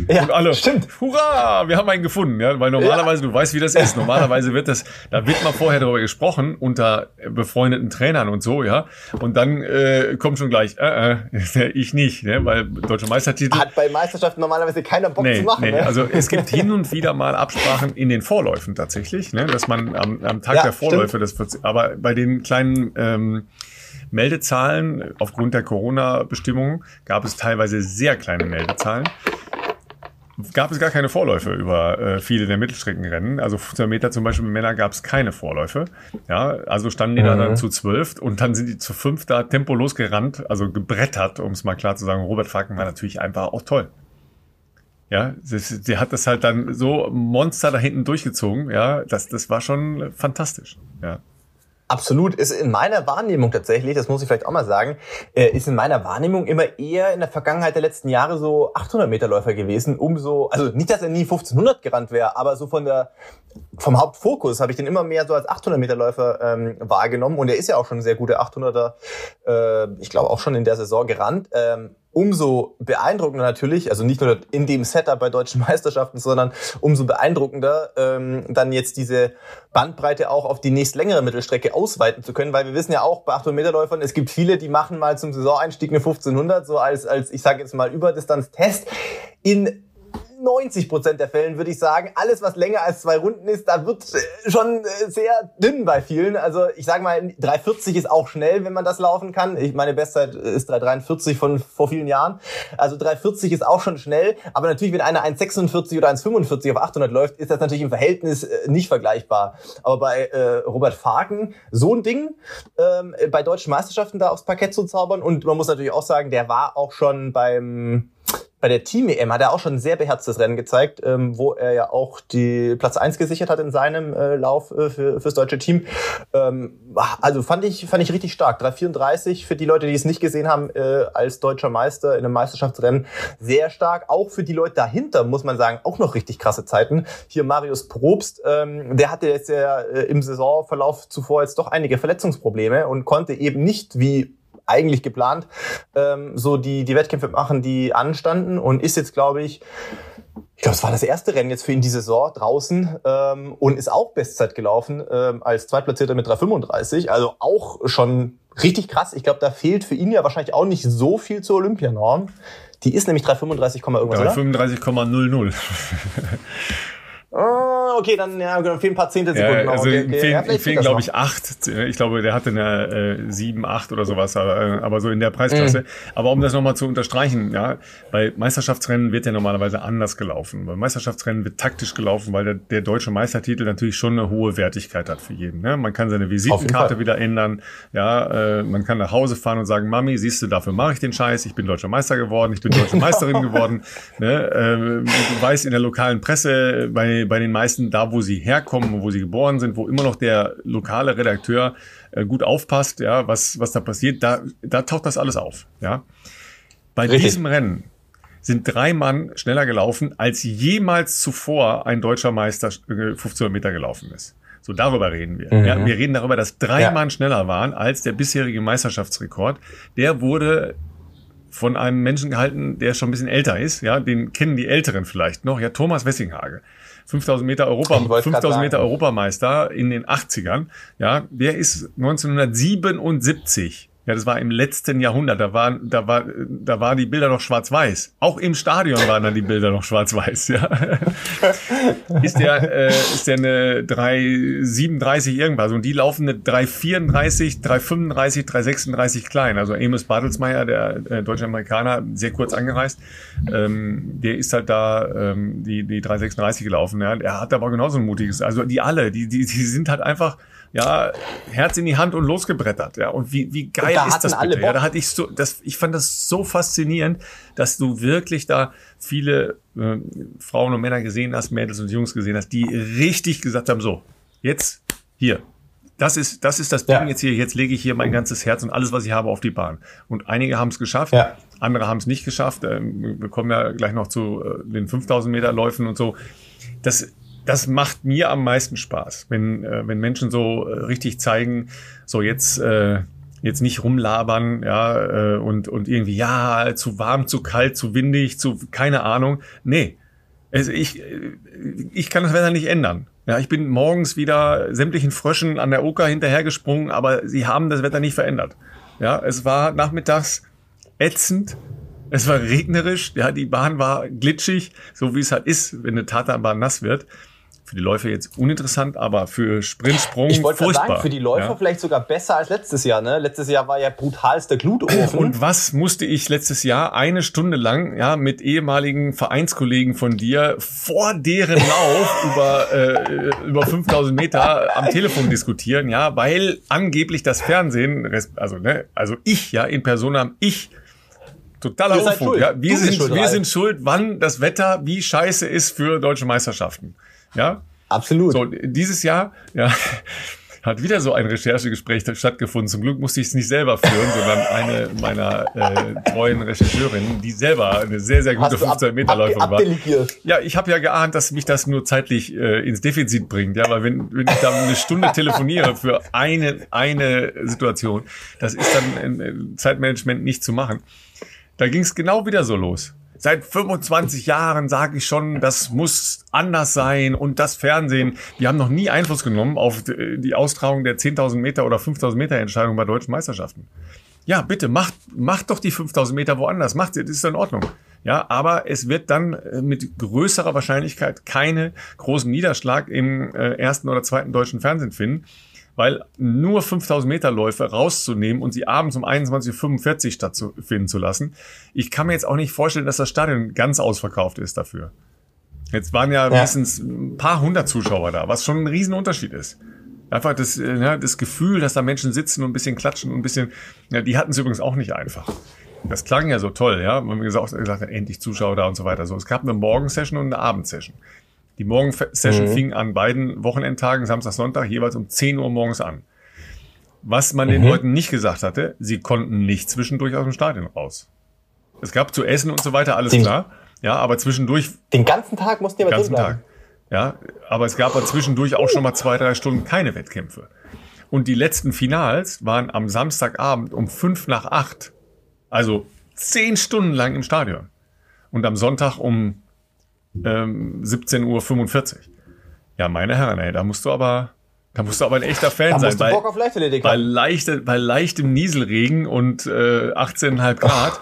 Ja, und alle, stimmt. hurra, wir haben einen gefunden, ja, weil normalerweise, ja. du weißt, wie das ist. Normalerweise wird das, da wird mal vorher darüber gesprochen unter befreundeten Trainern und so, ja. Und dann äh, kommt schon gleich, äh, äh, ich nicht, ne, weil deutsche Meistertitel. Hat bei Meisterschaften normalerweise keiner Bock nee, zu machen. Nee, ne? also es gibt hin und wieder mal Absprachen in den Vorläufen tatsächlich, ne, dass man am, am Tag ja, der Vorläufe, das wird, aber bei den kleinen ähm, Meldezahlen aufgrund der Corona-Bestimmungen gab es teilweise sehr kleine Meldezahlen gab es gar keine Vorläufe über äh, viele der Mittelstreckenrennen. Also 15 Meter zum Beispiel mit Männern gab es keine Vorläufe. Ja, also standen die mhm. da dann zu zwölf und dann sind die zu fünf da Tempo losgerannt, also gebrettert, um es mal klar zu sagen. Robert Falken war natürlich einfach auch toll. Ja, der hat das halt dann so Monster da hinten durchgezogen. Ja, das, das war schon fantastisch. Ja. Absolut. Ist in meiner Wahrnehmung tatsächlich, das muss ich vielleicht auch mal sagen, äh, ist in meiner Wahrnehmung immer eher in der Vergangenheit der letzten Jahre so 800 Meter Läufer gewesen, umso, also nicht, dass er nie 1500 gerannt wäre, aber so von der, vom Hauptfokus habe ich den immer mehr so als 800 Meter Läufer ähm, wahrgenommen und er ist ja auch schon ein sehr guter 800er, äh, ich glaube auch schon in der Saison gerannt. Ähm, umso beeindruckender natürlich, also nicht nur in dem Setup bei deutschen Meisterschaften, sondern umso beeindruckender, ähm, dann jetzt diese Bandbreite auch auf die nächstlängere Mittelstrecke ausweiten zu können, weil wir wissen ja auch bei 800 Meter Läufern, es gibt viele, die machen mal zum Saisoneinstieg eine 1500, so als, als ich sage jetzt mal Überdistanz-Test. In 90 Prozent der Fällen würde ich sagen, alles was länger als zwei Runden ist, da wird äh, schon äh, sehr dünn bei vielen. Also ich sage mal, 3,40 ist auch schnell, wenn man das laufen kann. Ich meine Bestzeit ist 3,43 von vor vielen Jahren. Also 3,40 ist auch schon schnell. Aber natürlich, wenn einer 1,46 oder 1,45 auf 800 läuft, ist das natürlich im Verhältnis äh, nicht vergleichbar. Aber bei äh, Robert Farken so ein Ding ähm, bei deutschen Meisterschaften da aufs Parkett zu zaubern. Und man muss natürlich auch sagen, der war auch schon beim bei der Team-EM hat er auch schon ein sehr beherztes Rennen gezeigt, ähm, wo er ja auch die Platz eins gesichert hat in seinem äh, Lauf äh, für, fürs deutsche Team. Ähm, also fand ich, fand ich richtig stark. 3,34 für die Leute, die es nicht gesehen haben, äh, als deutscher Meister in einem Meisterschaftsrennen. Sehr stark. Auch für die Leute dahinter, muss man sagen, auch noch richtig krasse Zeiten. Hier Marius Probst, ähm, der hatte jetzt ja äh, im Saisonverlauf zuvor jetzt doch einige Verletzungsprobleme und konnte eben nicht wie eigentlich geplant, ähm, so die, die Wettkämpfe machen, die anstanden und ist jetzt, glaube ich, ich glaube, es war das erste Rennen jetzt für ihn die Saison draußen ähm, und ist auch Bestzeit gelaufen ähm, als Zweitplatzierter mit 3,35. Also auch schon richtig krass. Ich glaube, da fehlt für ihn ja wahrscheinlich auch nicht so viel zur Olympianorm. Die ist nämlich 3,35, irgendwas, ja, 35,00. Okay, dann ja, genau, fehlen ein paar Zehntelsekunden. Ja, also okay, okay. fehlen, ja, fehlen glaube ich, acht. Ich glaube, der hatte eine äh, sieben, acht oder sowas, aber, äh, aber so in der Preisklasse. Mhm. Aber um das nochmal zu unterstreichen, ja, bei Meisterschaftsrennen wird ja normalerweise anders gelaufen. Bei Meisterschaftsrennen wird taktisch gelaufen, weil der, der deutsche Meistertitel natürlich schon eine hohe Wertigkeit hat für jeden. Ne? Man kann seine Visitenkarte wieder ändern. Ja, äh, man kann nach Hause fahren und sagen, Mami, siehst du, dafür mache ich den Scheiß. Ich bin deutscher Meister geworden, ich bin deutsche Meisterin geworden. Ne? Äh, du weißt in der lokalen Presse bei bei, den meisten da, wo sie herkommen, wo sie geboren sind, wo immer noch der lokale Redakteur äh, gut aufpasst, ja, was, was da passiert, da, da taucht das alles auf, ja. Bei Richtig. diesem Rennen sind drei Mann schneller gelaufen, als jemals zuvor ein deutscher Meister 1500 äh, Meter gelaufen ist. So darüber reden wir. Mhm. Ja, wir reden darüber, dass drei ja. Mann schneller waren als der bisherige Meisterschaftsrekord. Der wurde von einem Menschen gehalten, der schon ein bisschen älter ist. Ja, den kennen die Älteren vielleicht noch. Ja, Thomas Wessinghage. 5000 Meter Europa, 5000 Meter Europameister in den 80ern. Ja, der ist 1977 ja, das war im letzten Jahrhundert. Da waren, da war, da war die Bilder noch schwarz-weiß. Auch im Stadion waren dann die Bilder noch schwarz-weiß. Ja. ist der, äh, ist der eine 337 irgendwas und die laufen eine 334, 335, 336 klein. Also Amos Bartelsmeyer, der äh, deutsche Amerikaner, sehr kurz angereist, ähm, der ist halt da ähm, die die 336 gelaufen. Ja. Er hat aber genauso ein mutiges. Also die alle, die die die sind halt einfach ja, Herz in die Hand und losgebrettert, ja. Und wie, wie geil da ist das bitte? Ja, da hatte ich so, das, ich fand das so faszinierend, dass du wirklich da viele äh, Frauen und Männer gesehen hast, Mädels und Jungs gesehen hast, die richtig gesagt haben, so, jetzt hier. Das ist, das ist das Ding ja. jetzt hier. Jetzt lege ich hier mein ganzes Herz und alles, was ich habe, auf die Bahn. Und einige haben es geschafft, ja. andere haben es nicht geschafft. Ähm, wir kommen ja gleich noch zu äh, den 5000 Meter Läufen und so. Das, das macht mir am meisten Spaß, wenn, äh, wenn Menschen so äh, richtig zeigen, so jetzt, äh, jetzt nicht rumlabern, ja, äh, und, und irgendwie, ja, zu warm, zu kalt, zu windig, zu, keine Ahnung. Nee. Also ich, äh, ich kann das Wetter nicht ändern. Ja, ich bin morgens wieder sämtlichen Fröschen an der Oker hinterhergesprungen, aber sie haben das Wetter nicht verändert. Ja, es war nachmittags ätzend, es war regnerisch, ja, die Bahn war glitschig, so wie es halt ist, wenn eine Tatanbahn nass wird für die Läufer jetzt uninteressant, aber für Sprintsprung ich furchtbar. Sagen, für die Läufer ja. vielleicht sogar besser als letztes Jahr. Ne? Letztes Jahr war ja brutalster Glutofen. Und was musste ich letztes Jahr eine Stunde lang ja mit ehemaligen Vereinskollegen von dir vor deren Lauf über äh, über 5000 Meter am Telefon diskutieren, ja, weil angeblich das Fernsehen, also ne, also ich ja in Persona, ich totaler Unfug. Ja, wir sind, schuld, wir sind schuld, wann das Wetter wie scheiße ist für deutsche Meisterschaften. Ja? Absolut. So, dieses Jahr, ja, hat wieder so ein Recherchegespräch stattgefunden. Zum Glück musste ich es nicht selber führen, sondern eine meiner äh, treuen Rechercheurinnen, die selber eine sehr, sehr gute 15 Meter Läuferin war. Ja, ich habe ja geahnt, dass mich das nur zeitlich äh, ins Defizit bringt. Ja, weil wenn, wenn ich da eine Stunde telefoniere für eine, eine Situation, das ist dann im Zeitmanagement nicht zu machen. Da ging es genau wieder so los seit 25 Jahren sage ich schon, das muss anders sein und das Fernsehen, die haben noch nie Einfluss genommen auf die Austragung der 10.000 Meter oder 5.000 Meter Entscheidung bei deutschen Meisterschaften. Ja, bitte, macht, macht doch die 5.000 Meter woanders, macht, das ist in Ordnung. Ja, aber es wird dann äh, mit größerer Wahrscheinlichkeit keine großen Niederschlag im äh, ersten oder zweiten deutschen Fernsehen finden weil nur 5000 Meter Läufe rauszunehmen und sie abends um 21.45 Uhr stattfinden zu lassen, ich kann mir jetzt auch nicht vorstellen, dass das Stadion ganz ausverkauft ist dafür. Jetzt waren ja, ja. mindestens ein paar hundert Zuschauer da, was schon ein Riesenunterschied ist. Einfach das, äh, ja, das Gefühl, dass da Menschen sitzen und ein bisschen klatschen und ein bisschen, ja, die hatten es übrigens auch nicht einfach. Das klang ja so toll, ja. Man hat gesagt, gesagt endlich Zuschauer da und so weiter. So, es gab eine Morgensession und eine Abendsession. Die Morgensession mhm. fing an beiden Wochenendtagen, Samstag, Sonntag, jeweils um 10 Uhr morgens an. Was man mhm. den Leuten nicht gesagt hatte, sie konnten nicht zwischendurch aus dem Stadion raus. Es gab zu essen und so weiter, alles den, klar. Ja, aber zwischendurch. Den ganzen Tag mussten die aber ganzen Tag. Ja, aber es gab aber zwischendurch auch schon mal zwei, drei Stunden keine Wettkämpfe. Und die letzten Finals waren am Samstagabend um fünf nach acht. Also zehn Stunden lang im Stadion. Und am Sonntag um ähm, 17.45 Uhr. Ja, meine Herren, ey, da musst du aber, da musst du aber ein echter Fan da sein. Bei, Bock auf bei, leichte, bei leichtem Nieselregen und äh, 18,5 Grad.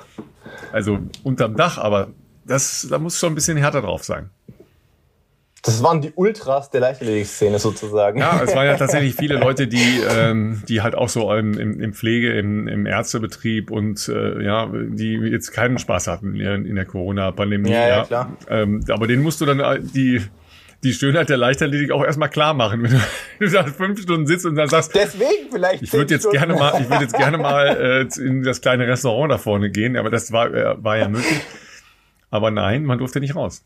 Also unterm Dach, aber das, da muss schon ein bisschen härter drauf sein. Das waren die Ultras der Leichtathletik-Szene sozusagen. Ja, es waren ja tatsächlich viele Leute, die, ähm, die halt auch so im, im, Pflege, im, im Ärztebetrieb und äh, ja, die jetzt keinen Spaß hatten in, der Corona-Pandemie. Ja, ja, ja, klar. Ähm, aber denen musst du dann äh, die die Schönheit der Leichtathletik auch erstmal klar machen, wenn du, wenn du da fünf Stunden sitzt und dann sagst, deswegen vielleicht. Ich würde jetzt Stunden. gerne mal, ich würde jetzt gerne mal äh, in das kleine Restaurant da vorne gehen, aber das war, äh, war ja möglich. Aber nein, man durfte nicht raus.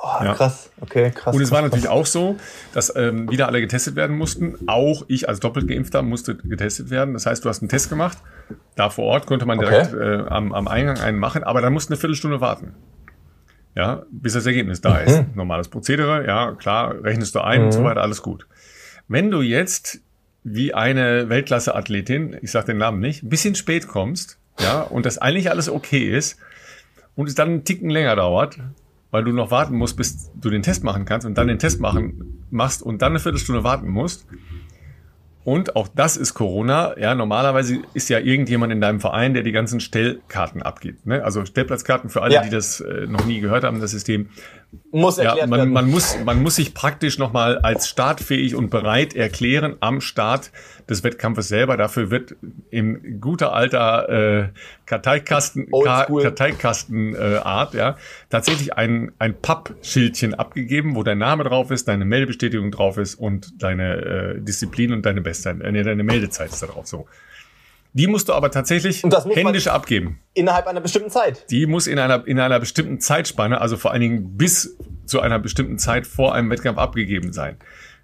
Oh, ja. krass, okay, krass. Und es krass, war natürlich krass. auch so, dass ähm, wieder alle getestet werden mussten. Auch ich als doppelt geimpfter musste getestet werden. Das heißt, du hast einen Test gemacht. Da vor Ort konnte man direkt okay. äh, am, am Eingang einen machen, aber dann musst du eine Viertelstunde warten. Ja, bis das Ergebnis da mhm. ist. Normales Prozedere, ja, klar, rechnest du ein mhm. und so mhm. weiter, alles gut. Wenn du jetzt wie eine Weltklasse-Athletin, ich sag den Namen nicht, ein bisschen spät kommst, ja, und das eigentlich alles okay ist und es dann einen Ticken länger dauert, weil du noch warten musst, bis du den Test machen kannst und dann den Test machen machst und dann eine Viertelstunde warten musst. Und auch das ist Corona. Ja, normalerweise ist ja irgendjemand in deinem Verein, der die ganzen Stellkarten abgibt. Ne? Also Stellplatzkarten für alle, ja. die das äh, noch nie gehört haben, das System. Muss erklärt ja, man, werden. Man muss, man muss sich praktisch nochmal als startfähig und bereit erklären am Start des Wettkampfes selber. Dafür wird in guter alter äh, Karteikasten, Ka Karteikasten äh, ja, tatsächlich ein, ein Pappschildchen abgegeben, wo dein Name drauf ist, deine Meldebestätigung drauf ist und deine äh, Disziplin und deine Bestzeit, äh, deine Meldezeit ist da drauf. So. Die musst du aber tatsächlich händisch abgeben. Innerhalb einer bestimmten Zeit. Die muss in einer, in einer bestimmten Zeitspanne, also vor allen Dingen bis zu einer bestimmten Zeit vor einem Wettkampf abgegeben sein.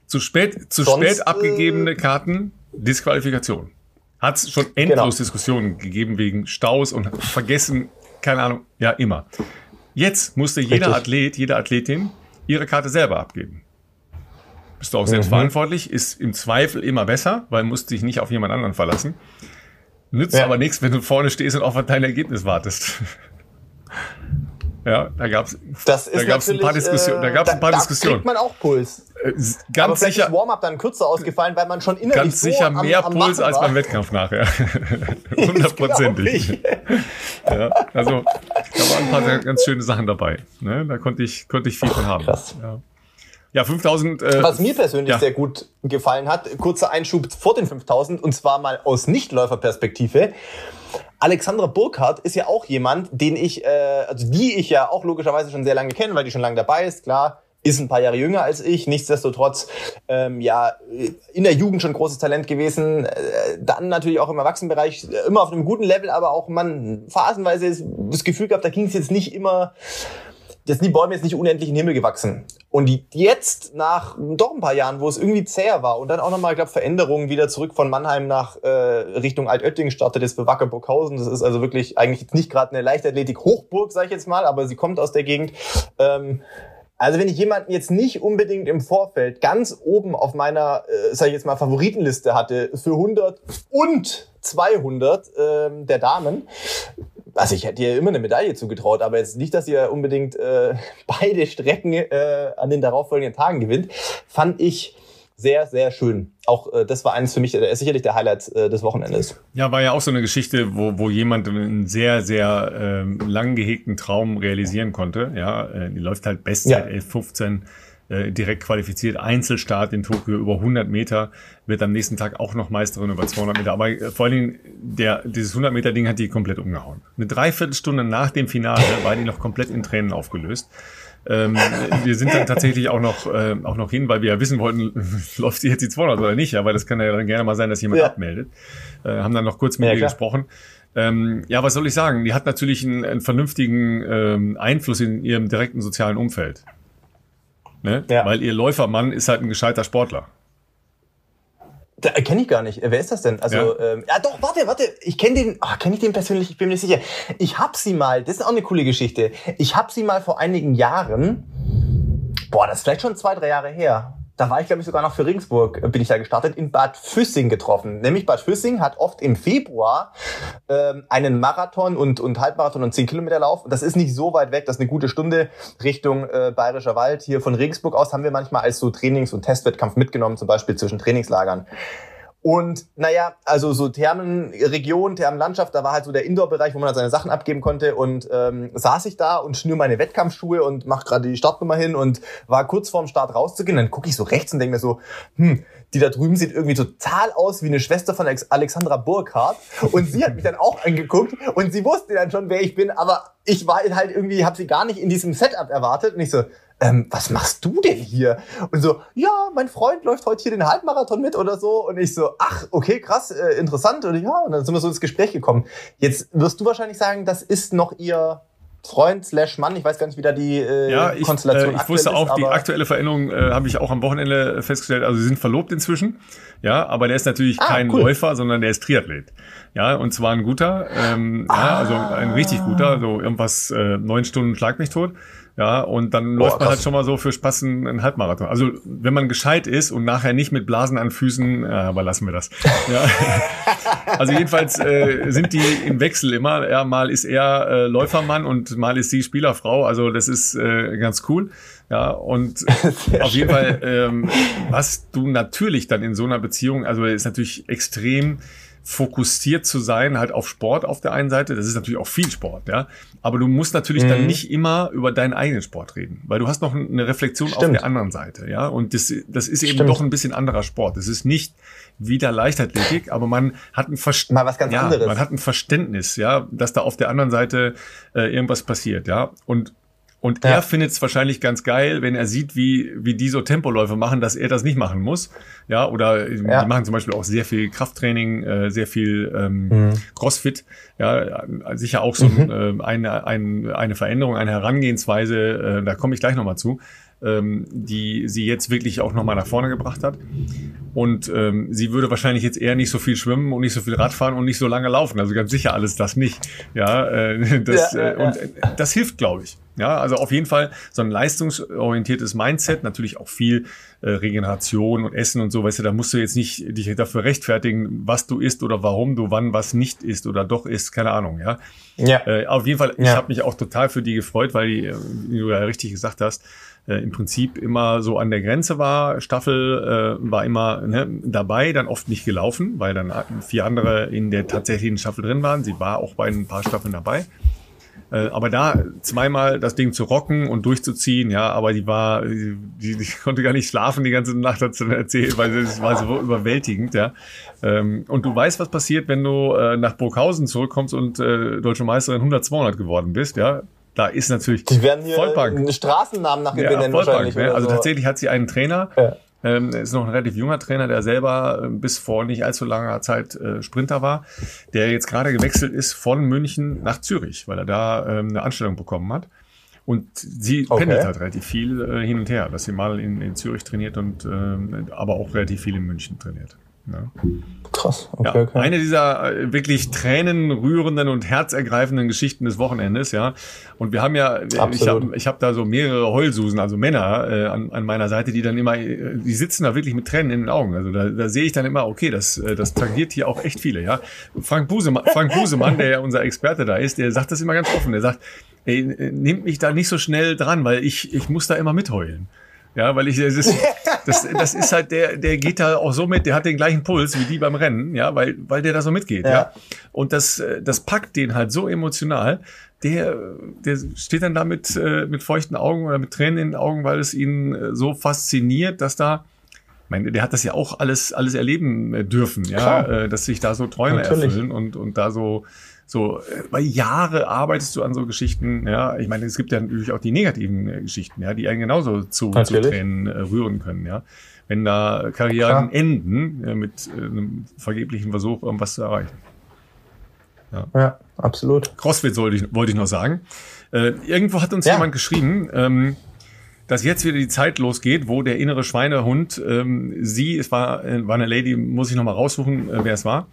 Zu spät, zu Sonst, spät abgegebene Karten Disqualifikation. Hat es schon endlos genau. Diskussionen gegeben wegen Staus und Vergessen, keine Ahnung, ja, immer. Jetzt musste jeder Richtig. Athlet, jede Athletin ihre Karte selber abgeben. Bist du auch selbst mhm. verantwortlich, ist im Zweifel immer besser, weil musst dich nicht auf jemand anderen verlassen. Nützt ja. aber nichts, wenn du vorne stehst und auf dein Ergebnis wartest. Ja, da das ist da gab's ein paar Diskussionen. Da gab's ein paar da, Diskussionen. Kriegt man auch Puls. Äh, ganz Aber sicher. ist Warm-up dann kürzer ausgefallen, weil man schon innerlich Ganz sicher so mehr am, am Puls als beim Wettkampf nachher. Hundertprozentig. ja, also da waren ein paar ganz schöne Sachen dabei. Ne? Da konnte ich konnte ich viel von haben. Krass. Ja. Ja, 5000. Äh, Was mir persönlich ja. sehr gut gefallen hat, kurzer Einschub vor den 5000 und zwar mal aus Nichtläuferperspektive. Alexandra Burkhardt ist ja auch jemand, den ich, äh, also die ich ja auch logischerweise schon sehr lange kenne, weil die schon lange dabei ist, klar, ist ein paar Jahre jünger als ich, nichtsdestotrotz ähm, ja in der Jugend schon großes Talent gewesen, äh, dann natürlich auch im Erwachsenenbereich immer auf einem guten Level, aber auch man phasenweise das Gefühl gehabt, da ging es jetzt nicht immer jetzt sind die Bäume jetzt nicht unendlich in den Himmel gewachsen. Und die, jetzt nach doch ein paar Jahren, wo es irgendwie zäher war und dann auch nochmal, ich glaube, Veränderungen wieder zurück von Mannheim nach äh, Richtung Altötting startet, ist für Wacker Burghausen. Das ist also wirklich eigentlich jetzt nicht gerade eine Leichtathletik-Hochburg, sage ich jetzt mal, aber sie kommt aus der Gegend. Ähm, also wenn ich jemanden jetzt nicht unbedingt im Vorfeld ganz oben auf meiner, äh, sage ich jetzt mal, Favoritenliste hatte für 100 und 200 ähm, der Damen, also ich hätte ihr immer eine Medaille zugetraut, aber jetzt nicht, dass ihr unbedingt äh, beide Strecken äh, an den darauffolgenden Tagen gewinnt, fand ich sehr, sehr schön. Auch äh, das war eines für mich äh, sicherlich der Highlight äh, des Wochenendes. Ja, war ja auch so eine Geschichte, wo, wo jemand einen sehr, sehr ähm, lang gehegten Traum realisieren konnte. Ja, äh, die läuft halt Bestzeit ja. 11.15 äh, direkt qualifiziert. Einzelstart in Tokio über 100 Meter, wird am nächsten Tag auch noch Meisterin über 200 Meter. Aber äh, vor allen Dingen, der, dieses 100 Meter Ding hat die komplett umgehauen. Eine Dreiviertelstunde nach dem Finale war die noch komplett in Tränen aufgelöst. Ähm, wir sind dann tatsächlich auch noch, äh, auch noch hin, weil wir ja wissen wollten, läuft sie jetzt die 200 oder nicht. Aber das kann ja dann gerne mal sein, dass jemand ja. abmeldet. Äh, haben dann noch kurz mit ja, ihr klar. gesprochen. Ähm, ja, was soll ich sagen? Die hat natürlich einen, einen vernünftigen ähm, Einfluss in ihrem direkten sozialen Umfeld. Ne? Ja. Weil ihr Läufermann ist halt ein gescheiter Sportler. Da kenne ich gar nicht. Wer ist das denn? Also ja, ähm, ja doch, warte, warte. Ich kenne den. Ach, kenne ich den persönlich? Ich bin mir nicht sicher. Ich habe sie mal. Das ist auch eine coole Geschichte. Ich habe sie mal vor einigen Jahren. Boah, das ist vielleicht schon zwei, drei Jahre her da war ich glaube ich sogar noch für Regensburg, äh, bin ich da gestartet, in Bad Füssing getroffen. Nämlich Bad Füssing hat oft im Februar ähm, einen Marathon und, und Halbmarathon und 10 Kilometer Lauf. Das ist nicht so weit weg, das ist eine gute Stunde Richtung äh, Bayerischer Wald. Hier von Regensburg aus haben wir manchmal als so Trainings- und Testwettkampf mitgenommen, zum Beispiel zwischen Trainingslagern. Und naja, also so Thermenregion, Thermenlandschaft, da war halt so der Indoor-Bereich, wo man halt seine Sachen abgeben konnte. Und ähm, saß ich da und schnür meine Wettkampfschuhe und mach gerade die Startnummer hin und war kurz vorm Start rauszugehen. Dann gucke ich so rechts und denke mir so, hm, die da drüben sieht irgendwie total aus wie eine Schwester von Alexandra Burkhardt. Und sie hat mich dann auch angeguckt und sie wusste dann schon, wer ich bin, aber ich war halt irgendwie, habe sie gar nicht in diesem Setup erwartet. Und ich so, ähm, was machst du denn hier? Und so, ja, mein Freund läuft heute hier den Halbmarathon mit oder so. Und ich so, ach, okay, krass, äh, interessant. Und ja, und dann sind wir so ins Gespräch gekommen. Jetzt wirst du wahrscheinlich sagen, das ist noch ihr Freund slash Mann, ich weiß gar nicht, wie da die äh, ja, ich, Konstellation äh, ich wusste auch, ist, die aktuelle Veränderung äh, habe ich auch am Wochenende festgestellt. Also sie sind verlobt inzwischen, ja, aber der ist natürlich ah, kein cool. Läufer, sondern der ist Triathlet. Ja, und zwar ein guter, ähm, ah. ja, also ein richtig guter, so irgendwas äh, neun Stunden Schlag mich tot. Ja, und dann Boah, läuft man halt schon mal so für Spaß einen, Halbmarathon. Also wenn man gescheit ist und nachher nicht mit Blasen an Füßen, äh, aber lassen wir das. Ja. also jedenfalls äh, sind die im Wechsel immer. Ja, mal ist er äh, Läufermann und mal ist sie Spielerfrau. Also das ist äh, ganz cool. Ja, und auf jeden Fall, ähm, was du natürlich dann in so einer Beziehung, also ist natürlich extrem fokussiert zu sein, halt auf Sport auf der einen Seite. Das ist natürlich auch viel Sport, ja. Aber du musst natürlich mhm. dann nicht immer über deinen eigenen Sport reden, weil du hast noch eine Reflexion Stimmt. auf der anderen Seite, ja. Und das, das ist eben Stimmt. doch ein bisschen anderer Sport. Es ist nicht wieder Leichtathletik, aber man hat ein Verständnis, mal was ganz ja, anderes. Man hat ein Verständnis, ja, dass da auf der anderen Seite äh, irgendwas passiert, ja. Und und ja. er findet es wahrscheinlich ganz geil, wenn er sieht, wie, wie die so Tempoläufe machen, dass er das nicht machen muss. Ja, oder ja. die machen zum Beispiel auch sehr viel Krafttraining, äh, sehr viel ähm, mhm. Crossfit. Ja, sicher auch so mhm. äh, eine, eine, eine Veränderung, eine Herangehensweise, äh, da komme ich gleich nochmal zu, ähm, die sie jetzt wirklich auch nochmal nach vorne gebracht hat. Und ähm, sie würde wahrscheinlich jetzt eher nicht so viel schwimmen und nicht so viel Radfahren und nicht so lange laufen. Also ganz sicher alles das nicht. Ja, äh, das, ja, ja, ja. und äh, das hilft, glaube ich. Ja, also auf jeden Fall so ein leistungsorientiertes Mindset, natürlich auch viel äh, Regeneration und Essen und so, weißt du, da musst du jetzt nicht dich dafür rechtfertigen, was du isst oder warum du wann was nicht isst oder doch isst, keine Ahnung, ja. Ja. Äh, auf jeden Fall, ich ja. habe mich auch total für die gefreut, weil die, äh, wie du ja richtig gesagt hast, äh, im Prinzip immer so an der Grenze war. Staffel äh, war immer ne, dabei, dann oft nicht gelaufen, weil dann vier andere in der tatsächlichen Staffel drin waren. Sie war auch bei ein paar Staffeln dabei. Äh, aber da zweimal das Ding zu rocken und durchzuziehen, ja, aber die war, die, die konnte gar nicht schlafen die ganze Nacht, hat sie erzählt, weil es war so überwältigend, ja. Ähm, und du weißt, was passiert, wenn du äh, nach Burghausen zurückkommst und äh, deutsche Meisterin 100, 200 geworden bist, ja da ist natürlich Die werden hier Vollbank. Straßennamen nach ihr ja, benennen wahrscheinlich. Ne? Also so. tatsächlich hat sie einen Trainer, ja. ähm, ist noch ein relativ junger Trainer, der selber äh, bis vor nicht allzu langer Zeit äh, Sprinter war, der jetzt gerade gewechselt ist von München nach Zürich, weil er da ähm, eine Anstellung bekommen hat. Und sie okay. pendelt halt relativ viel äh, hin und her, dass sie mal in, in Zürich trainiert und ähm, aber auch relativ viel in München trainiert. Ja. Krass. Okay, ja, okay. Eine dieser äh, wirklich tränenrührenden und herzergreifenden Geschichten des Wochenendes, ja. Und wir haben ja, Absolut. ich habe ich hab da so mehrere Heulsusen, also Männer äh, an, an meiner Seite, die dann immer, äh, die sitzen da wirklich mit Tränen in den Augen. Also da, da sehe ich dann immer, okay, das, äh, das tangiert hier auch echt viele, ja. Frank Busemann, Frank Busemann, der ja unser Experte da ist, der sagt das immer ganz offen. Der sagt, ey, nehmt mich da nicht so schnell dran, weil ich, ich muss da immer mitheulen. Ja, weil ich, das ist, das, das ist halt, der, der geht da auch so mit, der hat den gleichen Puls wie die beim Rennen, ja, weil, weil der da so mitgeht, ja. ja. Und das, das packt den halt so emotional, der, der steht dann da mit, äh, mit feuchten Augen oder mit Tränen in den Augen, weil es ihn äh, so fasziniert, dass da, ich meine, der hat das ja auch alles, alles erleben äh, dürfen, ja, Klar. dass sich da so Träume Natürlich. erfüllen und, und da so, so, bei Jahre arbeitest du an so Geschichten, ja. Ich meine, es gibt ja natürlich auch die negativen äh, Geschichten, ja, die einen genauso zu, zu Tränen äh, rühren können, ja. Wenn da Karrieren Klar. enden ja, mit äh, einem vergeblichen Versuch, irgendwas zu erreichen. Ja, ja absolut. CrossFit sollte ich, wollte ich noch sagen. Äh, irgendwo hat uns ja. jemand geschrieben, ähm, dass jetzt wieder die Zeit losgeht, wo der innere Schweinehund, ähm, sie, es war, äh, war eine Lady, muss ich nochmal raussuchen, äh, wer es war,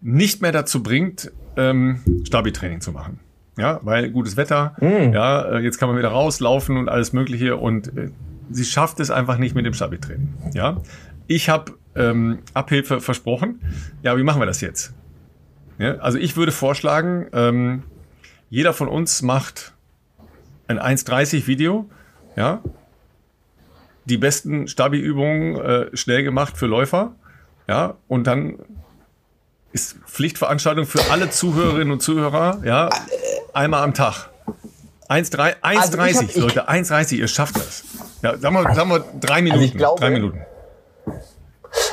nicht mehr dazu bringt, ähm, Stabi-Training zu machen. Ja, weil gutes Wetter, mm. ja, äh, jetzt kann man wieder rauslaufen und alles Mögliche und äh, sie schafft es einfach nicht mit dem Stabi-Training. Ja, ich habe ähm, Abhilfe versprochen. Ja, wie machen wir das jetzt? Ja, also ich würde vorschlagen, ähm, jeder von uns macht ein 1,30 Video, ja, die besten Stabi-Übungen äh, schnell gemacht für Läufer, ja, und dann ist Pflichtveranstaltung für alle Zuhörerinnen und Zuhörer, ja, einmal am Tag. 1,30, 1,30, also Leute, 1,30, ihr schafft das. Ja, sagen wir, sagen wir drei Minuten. Also ich glaube, drei Minuten.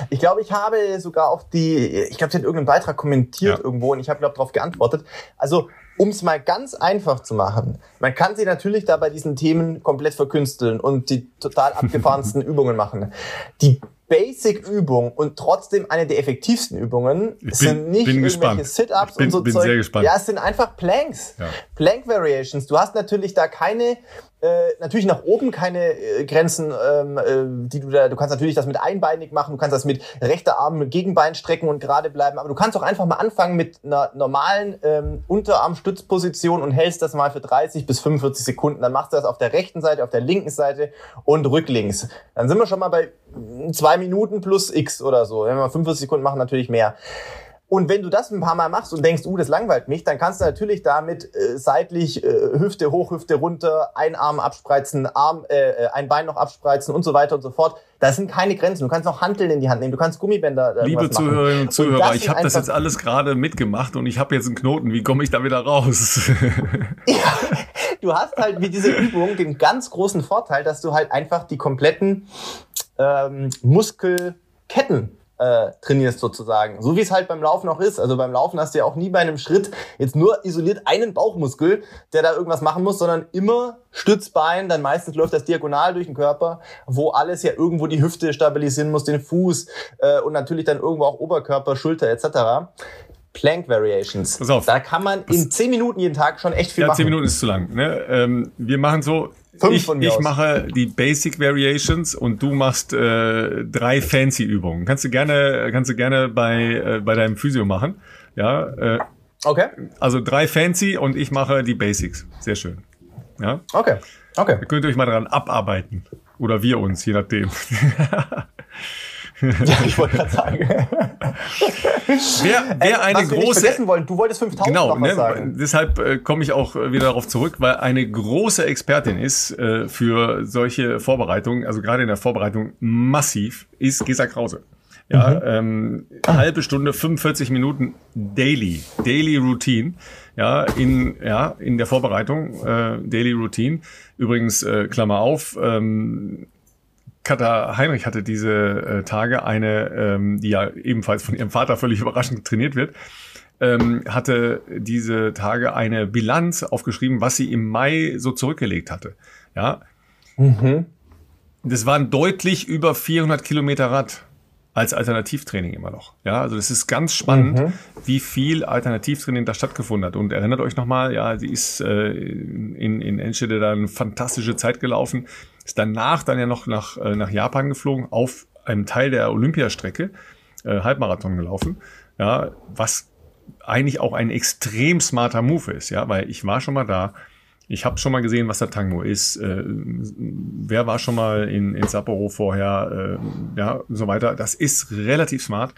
Ich glaube, ich habe sogar auch die, ich glaube, sie hat irgendeinen Beitrag kommentiert ja. irgendwo und ich habe, glaube darauf geantwortet. Also, um es mal ganz einfach zu machen, man kann sie natürlich da bei diesen Themen komplett verkünsteln und die total abgefahrensten Übungen machen. Die Basic-Übung und trotzdem eine der effektivsten Übungen bin, sind nicht irgendwelche Sit-Ups und so bin Zeug. Sehr gespannt. Ja, es sind einfach Planks. Ja. Plank Variations. Du hast natürlich da keine, äh, natürlich nach oben keine äh, Grenzen, ähm, äh, die du da, du kannst natürlich das mit einbeinig machen, du kannst das mit rechter Arm mit Gegenbein strecken und gerade bleiben, aber du kannst auch einfach mal anfangen mit einer normalen ähm, Unterarmstützposition und hältst das mal für 30 bis 45 Sekunden. Dann machst du das auf der rechten Seite, auf der linken Seite und rücklinks. Dann sind wir schon mal bei zwei Minuten plus X oder so. Wenn wir 45 Sekunden machen, natürlich mehr. Und wenn du das ein paar Mal machst und denkst, uh, das langweilt mich, dann kannst du natürlich damit äh, seitlich äh, Hüfte hoch, Hüfte runter, ein Arm abspreizen, Arm, äh, äh, ein Bein noch abspreizen und so weiter und so fort. Das sind keine Grenzen. Du kannst noch Hanteln in die Hand nehmen, du kannst Gummibänder. Äh, Liebe Zuhörerinnen und Zuhörer, und ich habe das jetzt alles gerade mitgemacht und ich habe jetzt einen Knoten. Wie komme ich da wieder raus? ja, du hast halt wie diese Übung den ganz großen Vorteil, dass du halt einfach die kompletten ähm, Muskelketten äh, trainierst sozusagen. So wie es halt beim Laufen auch ist. Also beim Laufen hast du ja auch nie bei einem Schritt jetzt nur isoliert einen Bauchmuskel, der da irgendwas machen muss, sondern immer Stützbein, dann meistens läuft das diagonal durch den Körper, wo alles ja irgendwo die Hüfte stabilisieren muss, den Fuß äh, und natürlich dann irgendwo auch Oberkörper, Schulter etc. Plank Variations. Pass auf. Da kann man in zehn Minuten jeden Tag schon echt viel ja, machen. Ja, zehn Minuten ist zu lang. Ne? Ähm, wir machen so, Fünf ich, von mir ich aus. mache die Basic Variations und du machst äh, drei Fancy Übungen. Kannst du gerne, kannst du gerne bei äh, bei deinem Physio machen. Ja. Äh, okay. Also drei Fancy und ich mache die Basics. Sehr schön. Ja. Okay. Okay. Da könnt ihr euch mal dran abarbeiten oder wir uns, je nachdem. ja, ich wollte gerade sagen. wer, wer eine große. Wollen, du wolltest 5000 genau, ne, sagen. Deshalb äh, komme ich auch äh, wieder darauf zurück, weil eine große Expertin ist äh, für solche Vorbereitungen, also gerade in der Vorbereitung massiv, ist Gesa Krause. Ja, mhm. ähm, halbe Stunde, 45 Minuten daily, daily Routine. Ja, in ja in der Vorbereitung äh, Daily Routine. Übrigens äh, Klammer auf. Ähm, Katha Heinrich hatte diese äh, Tage eine, ähm, die ja ebenfalls von ihrem Vater völlig überraschend trainiert wird, ähm, hatte diese Tage eine Bilanz aufgeschrieben, was sie im Mai so zurückgelegt hatte. Ja. Mhm. Das waren deutlich über 400 Kilometer Rad als Alternativtraining immer noch. Ja, also das ist ganz spannend, mhm. wie viel Alternativtraining da stattgefunden hat. Und erinnert euch nochmal, ja, sie ist äh, in, in Enschede da eine fantastische Zeit gelaufen. Ist danach dann ja noch nach, äh, nach Japan geflogen, auf einem Teil der Olympiastrecke, äh, Halbmarathon gelaufen. Ja, was eigentlich auch ein extrem smarter Move ist, ja, weil ich war schon mal da. Ich habe schon mal gesehen, was der Tango ist. Äh, wer war schon mal in, in Sapporo vorher? Äh, ja, so weiter. Das ist relativ smart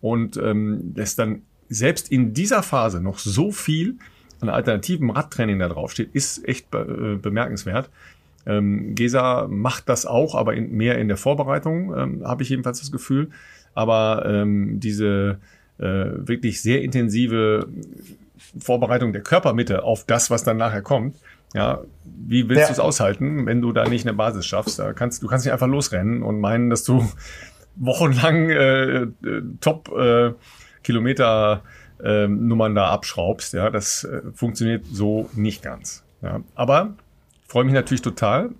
und ähm, lässt dann selbst in dieser Phase noch so viel an alternativen Radtraining da drauf steht, ist echt be äh, bemerkenswert. Ähm, Gesa macht das auch, aber in, mehr in der Vorbereitung, ähm, habe ich jedenfalls das Gefühl. Aber ähm, diese äh, wirklich sehr intensive Vorbereitung der Körpermitte auf das, was dann nachher kommt, ja, wie willst ja. du es aushalten, wenn du da nicht eine Basis schaffst? Da kannst, du kannst nicht einfach losrennen und meinen, dass du wochenlang äh, äh, Top äh, Kilometer äh, Nummern da abschraubst. Ja, das äh, funktioniert so nicht ganz. Ja, aber freue mich natürlich total,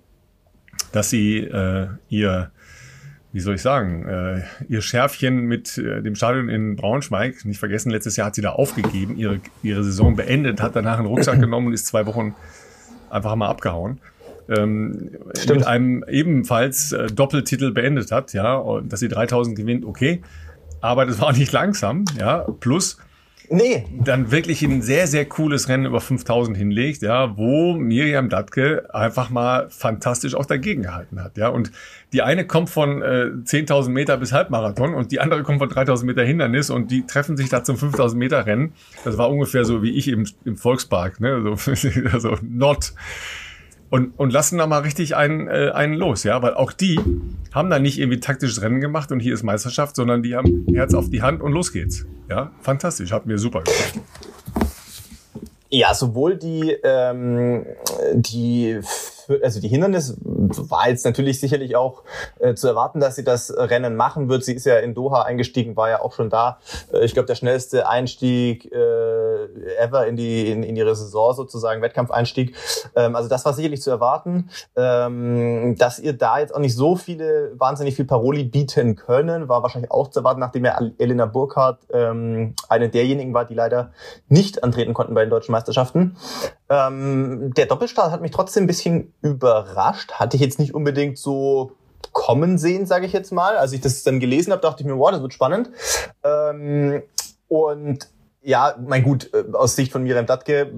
dass sie äh, ihr, wie soll ich sagen, äh, ihr Schärfchen mit äh, dem Stadion in Braunschweig, nicht vergessen, letztes Jahr hat sie da aufgegeben, ihre, ihre Saison beendet, hat danach einen Rucksack genommen und ist zwei Wochen einfach mal abgehauen. Ähm, mit einem ebenfalls äh, Doppeltitel beendet hat, ja, und dass sie 3000 gewinnt, okay. Aber das war auch nicht langsam, ja. Plus, Nee. Dann wirklich ein sehr, sehr cooles Rennen über 5000 hinlegt, ja, wo Miriam Datke einfach mal fantastisch auch dagegen gehalten hat, ja. Und die eine kommt von äh, 10.000 Meter bis Halbmarathon und die andere kommt von 3.000 Meter Hindernis und die treffen sich da zum 5.000 Meter Rennen. Das war ungefähr so wie ich im, im Volkspark, ne, also, also not und, und lassen da mal richtig einen, äh, einen los, ja, weil auch die haben da nicht irgendwie taktisches Rennen gemacht und hier ist Meisterschaft, sondern die haben Herz auf die Hand und los geht's. Ja, fantastisch, hat mir super gefallen. Ja, sowohl die, ähm, die also die Hindernis war jetzt natürlich sicherlich auch äh, zu erwarten, dass sie das Rennen machen wird. Sie ist ja in Doha eingestiegen, war ja auch schon da. Äh, ich glaube, der schnellste Einstieg äh, ever in die in, in ihre Saison sozusagen, Wettkampfeinstieg. Ähm, also das war sicherlich zu erwarten. Ähm, dass ihr da jetzt auch nicht so viele, wahnsinnig viel Paroli bieten können, war wahrscheinlich auch zu erwarten, nachdem ja Elena Burkhardt ähm, eine derjenigen war, die leider nicht antreten konnten bei den deutschen Meisterschaften. Ähm, der Doppelstart hat mich trotzdem ein bisschen überrascht. Hatte ich jetzt nicht unbedingt so kommen sehen, sage ich jetzt mal. Als ich das dann gelesen habe, dachte ich mir, wow, das wird spannend. Ähm, und ja, mein gut, äh, aus Sicht von Miriam Datke,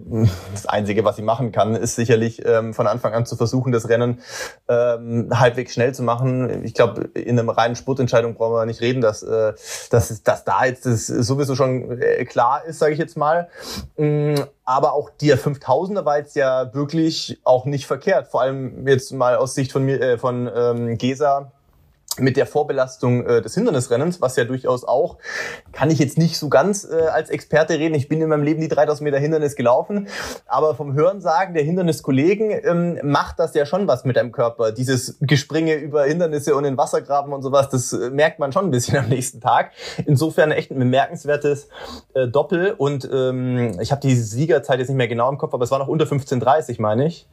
das Einzige, was sie machen kann, ist sicherlich ähm, von Anfang an zu versuchen, das Rennen ähm, halbwegs schnell zu machen. Ich glaube, in einem reinen Sportentscheidung brauchen wir nicht reden, dass, äh, dass, dass da jetzt das sowieso schon äh, klar ist, sage ich jetzt mal. Mm, aber auch der 5000er war jetzt ja wirklich auch nicht verkehrt. Vor allem jetzt mal aus Sicht von, mir, äh, von ähm, Gesa mit der Vorbelastung äh, des Hindernisrennens, was ja durchaus auch, kann ich jetzt nicht so ganz äh, als Experte reden. Ich bin in meinem Leben die 3000 Meter Hindernis gelaufen, aber vom Hörensagen der Hinderniskollegen ähm, macht das ja schon was mit deinem Körper. Dieses Gespringe über Hindernisse und in Wassergraben und sowas, das äh, merkt man schon ein bisschen am nächsten Tag. Insofern echt ein bemerkenswertes äh, Doppel und ähm, ich habe die Siegerzeit jetzt nicht mehr genau im Kopf, aber es war noch unter 15:30, meine ich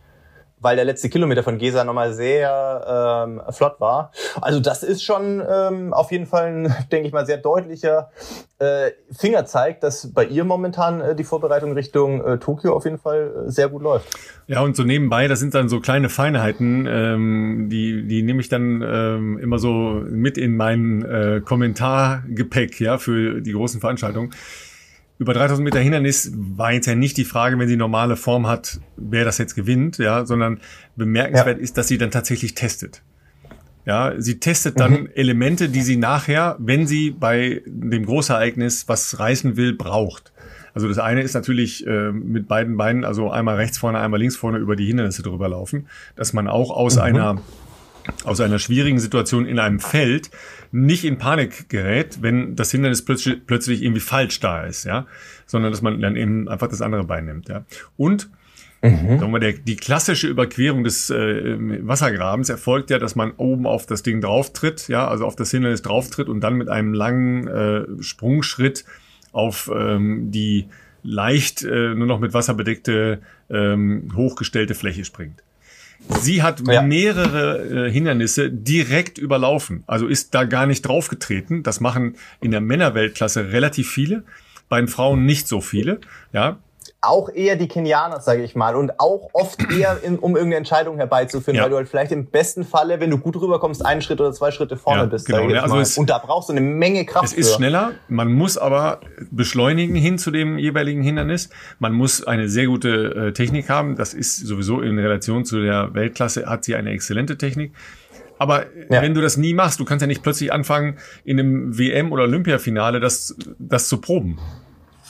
weil der letzte Kilometer von Gesa nochmal sehr ähm, flott war. Also das ist schon ähm, auf jeden Fall ein, denke ich mal, sehr deutlicher äh, Fingerzeig, dass bei ihr momentan äh, die Vorbereitung Richtung äh, Tokio auf jeden Fall äh, sehr gut läuft. Ja, und so nebenbei, das sind dann so kleine Feinheiten, ähm, die, die nehme ich dann ähm, immer so mit in mein äh, Kommentargepäck, ja, für die großen Veranstaltungen über 3000 Meter Hindernis war jetzt ja nicht die Frage, wenn sie normale Form hat, wer das jetzt gewinnt, ja, sondern bemerkenswert ja. ist, dass sie dann tatsächlich testet. Ja, sie testet dann mhm. Elemente, die sie nachher, wenn sie bei dem Großereignis was reißen will, braucht. Also das eine ist natürlich äh, mit beiden Beinen, also einmal rechts vorne, einmal links vorne über die Hindernisse drüber laufen, dass man auch aus mhm. einer aus einer schwierigen Situation in einem Feld nicht in Panik gerät, wenn das Hindernis plötzlich, plötzlich irgendwie falsch da ist, ja, sondern dass man dann eben einfach das andere Bein nimmt, ja. Und Mhm. Sagen wir, der, die klassische Überquerung des äh, Wassergrabens erfolgt ja, dass man oben auf das Ding drauftritt, ja, also auf das Hindernis drauftritt und dann mit einem langen äh, Sprungschritt auf ähm, die leicht äh, nur noch mit Wasser bedeckte ähm, hochgestellte Fläche springt. Sie hat ja. mehrere äh, Hindernisse direkt überlaufen, also ist da gar nicht draufgetreten. Das machen in der Männerweltklasse relativ viele, bei den Frauen nicht so viele. Ja, auch eher die Kenianer, sage ich mal, und auch oft eher, in, um irgendeine Entscheidung herbeizuführen, ja. weil du halt vielleicht im besten Falle, wenn du gut rüberkommst, einen Schritt oder zwei Schritte vorne ja, bist. Genau. Ja, also es, und da brauchst du eine Menge Kraft. Es ist für. schneller, man muss aber beschleunigen hin zu dem jeweiligen Hindernis. Man muss eine sehr gute äh, Technik haben. Das ist sowieso in Relation zu der Weltklasse, hat sie eine exzellente Technik. Aber ja. wenn du das nie machst, du kannst ja nicht plötzlich anfangen, in einem WM- oder Olympiafinale das, das zu proben.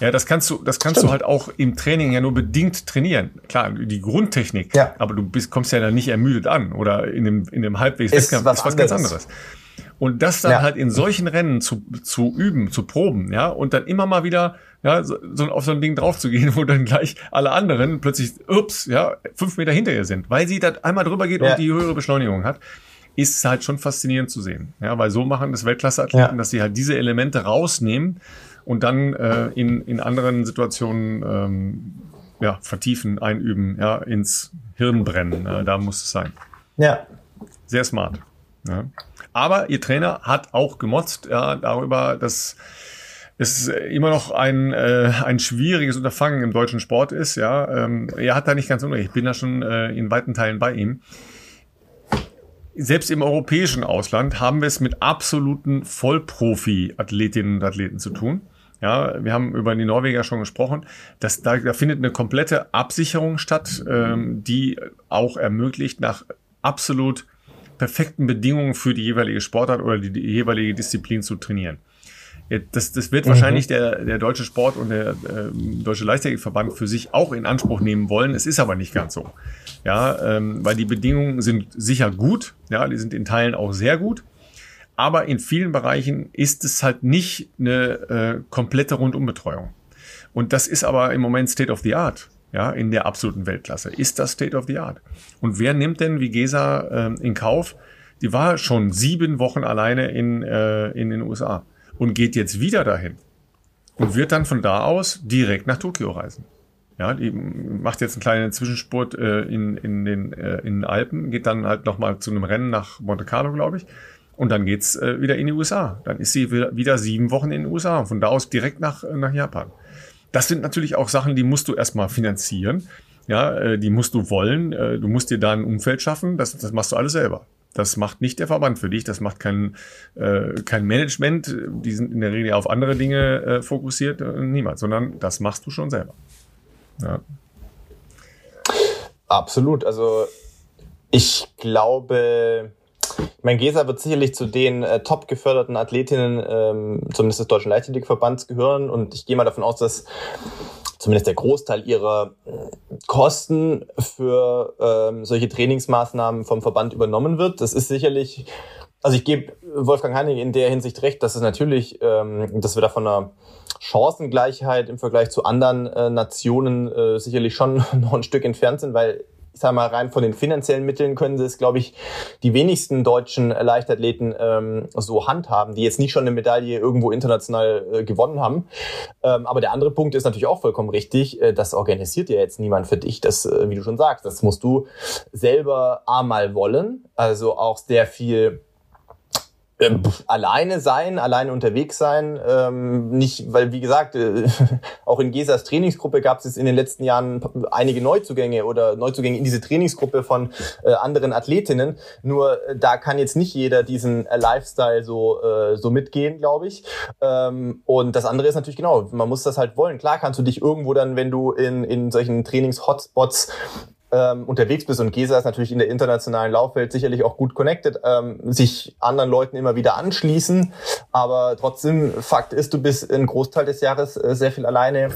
Ja, das kannst du, das kannst Stimmt. du halt auch im Training ja nur bedingt trainieren. Klar, die Grundtechnik, ja. aber du bist, kommst ja dann nicht ermüdet an oder in dem, in dem halbwegs ist Wettkampf was ist was ganz anderes. Und das dann ja. halt in solchen Rennen zu, zu üben, zu proben, ja, und dann immer mal wieder, ja, so, so auf so ein Ding draufzugehen, wo dann gleich alle anderen plötzlich, ups, ja, fünf Meter hinter ihr sind, weil sie da einmal drüber geht ja. und die höhere Beschleunigung hat, ist halt schon faszinierend zu sehen. Ja, weil so machen das Weltklasseathleten, ja. dass sie halt diese Elemente rausnehmen und dann äh, in, in anderen Situationen ähm, ja, vertiefen, einüben, ja, ins Hirn brennen. Äh, da muss es sein. Ja. Sehr smart. Ja. Aber ihr Trainer hat auch gemotzt ja, darüber, dass es immer noch ein, äh, ein schwieriges Unterfangen im deutschen Sport ist. Ja, ähm, er hat da nicht ganz unrecht. Ich bin da schon äh, in weiten Teilen bei ihm selbst im europäischen Ausland haben wir es mit absoluten Vollprofi-Athletinnen und Athleten zu tun. Ja, wir haben über die Norweger schon gesprochen. dass da, da findet eine komplette Absicherung statt, ähm, die auch ermöglicht, nach absolut perfekten Bedingungen für die jeweilige Sportart oder die, die jeweilige Disziplin zu trainieren. Das, das wird mhm. wahrscheinlich der, der deutsche Sport und der äh, deutsche Leichtathletikverband für sich auch in Anspruch nehmen wollen. Es ist aber nicht ganz so. Ja, ähm, weil die Bedingungen sind sicher gut. Ja, die sind in Teilen auch sehr gut. Aber in vielen Bereichen ist es halt nicht eine äh, komplette Rundumbetreuung. Und das ist aber im Moment State of the Art. Ja, in der absoluten Weltklasse ist das State of the Art. Und wer nimmt denn wie Gesa äh, in Kauf? Die war schon sieben Wochen alleine in, äh, in den USA und geht jetzt wieder dahin und wird dann von da aus direkt nach Tokio reisen. Ja, die macht jetzt einen kleinen Zwischenspurt äh, in, in den äh, in den Alpen, geht dann halt nochmal zu einem Rennen nach Monte Carlo, glaube ich. Und dann geht's äh, wieder in die USA. Dann ist sie wieder sieben Wochen in den USA und von da aus direkt nach, äh, nach Japan. Das sind natürlich auch Sachen, die musst du erstmal finanzieren. Ja, äh, die musst du wollen. Äh, du musst dir da ein Umfeld schaffen. Das, das machst du alles selber. Das macht nicht der Verband für dich. Das macht kein, äh, kein Management. Die sind in der Regel auf andere Dinge äh, fokussiert. Äh, niemand. Sondern das machst du schon selber. Ja. Absolut. Also ich glaube, mein Gesa wird sicherlich zu den äh, top geförderten Athletinnen, ähm, zumindest des Deutschen Leichtathletikverbands, gehören. Und ich gehe mal davon aus, dass zumindest der Großteil ihrer äh, Kosten für ähm, solche Trainingsmaßnahmen vom Verband übernommen wird. Das ist sicherlich, also ich gebe Wolfgang Heining in der Hinsicht recht, dass es natürlich, ähm, dass wir da von einer Chancengleichheit im Vergleich zu anderen äh, Nationen äh, sicherlich schon noch ein Stück entfernt sind, weil ich sag mal, rein von den finanziellen Mitteln können sie es, glaube ich, die wenigsten deutschen Leichtathleten ähm, so handhaben, die jetzt nicht schon eine Medaille irgendwo international äh, gewonnen haben. Ähm, aber der andere Punkt ist natürlich auch vollkommen richtig. Äh, das organisiert ja jetzt niemand für dich. Das, äh, wie du schon sagst, das musst du selber einmal wollen. Also auch sehr viel ähm, alleine sein, alleine unterwegs sein. Ähm, nicht, weil wie gesagt, äh, auch in Gesas Trainingsgruppe gab es in den letzten Jahren einige Neuzugänge oder Neuzugänge in diese Trainingsgruppe von äh, anderen Athletinnen. Nur äh, da kann jetzt nicht jeder diesen äh, Lifestyle so äh, so mitgehen, glaube ich. Ähm, und das andere ist natürlich genau, man muss das halt wollen. Klar kannst du dich irgendwo dann, wenn du in in solchen Trainings-Hotspots ähm, unterwegs bist und Gesa ist natürlich in der internationalen Laufwelt sicherlich auch gut connected, ähm, sich anderen Leuten immer wieder anschließen. Aber trotzdem, Fakt ist, du bist einen Großteil des Jahres äh, sehr viel alleine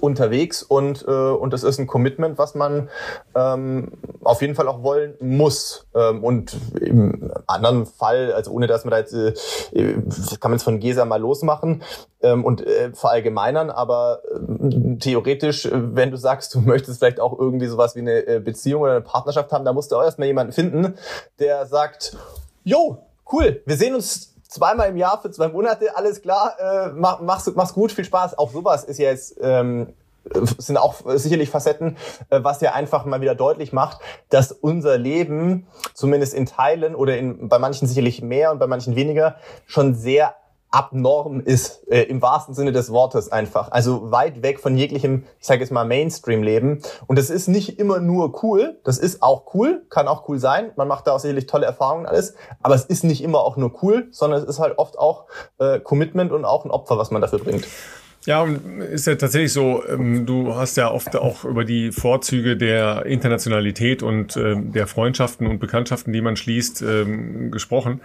unterwegs und, äh, und das ist ein Commitment, was man ähm, auf jeden Fall auch wollen muss. Ähm, und im anderen Fall, also ohne dass man da jetzt, äh, kann man es von Gesa mal losmachen ähm, und äh, verallgemeinern, aber äh, theoretisch, wenn du sagst, du möchtest vielleicht auch irgendwie sowas wie eine äh, Beziehung oder eine Partnerschaft haben, da musst du auch erstmal jemanden finden, der sagt, jo, cool, wir sehen uns zweimal im Jahr für zwei Monate, alles klar, äh, mach, mach's, mach's gut, viel Spaß. Auch sowas ist ja jetzt ähm, sind auch sicherlich Facetten, äh, was ja einfach mal wieder deutlich macht, dass unser Leben zumindest in Teilen oder in, bei manchen sicherlich mehr und bei manchen weniger schon sehr abnorm ist, äh, im wahrsten Sinne des Wortes einfach. Also weit weg von jeglichem, ich sage jetzt mal, Mainstream-Leben. Und das ist nicht immer nur cool, das ist auch cool, kann auch cool sein. Man macht da auch sicherlich tolle Erfahrungen alles, aber es ist nicht immer auch nur cool, sondern es ist halt oft auch äh, Commitment und auch ein Opfer, was man dafür bringt. Ja, ist ja tatsächlich so, ähm, du hast ja oft auch über die Vorzüge der Internationalität und ähm, der Freundschaften und Bekanntschaften, die man schließt, ähm, gesprochen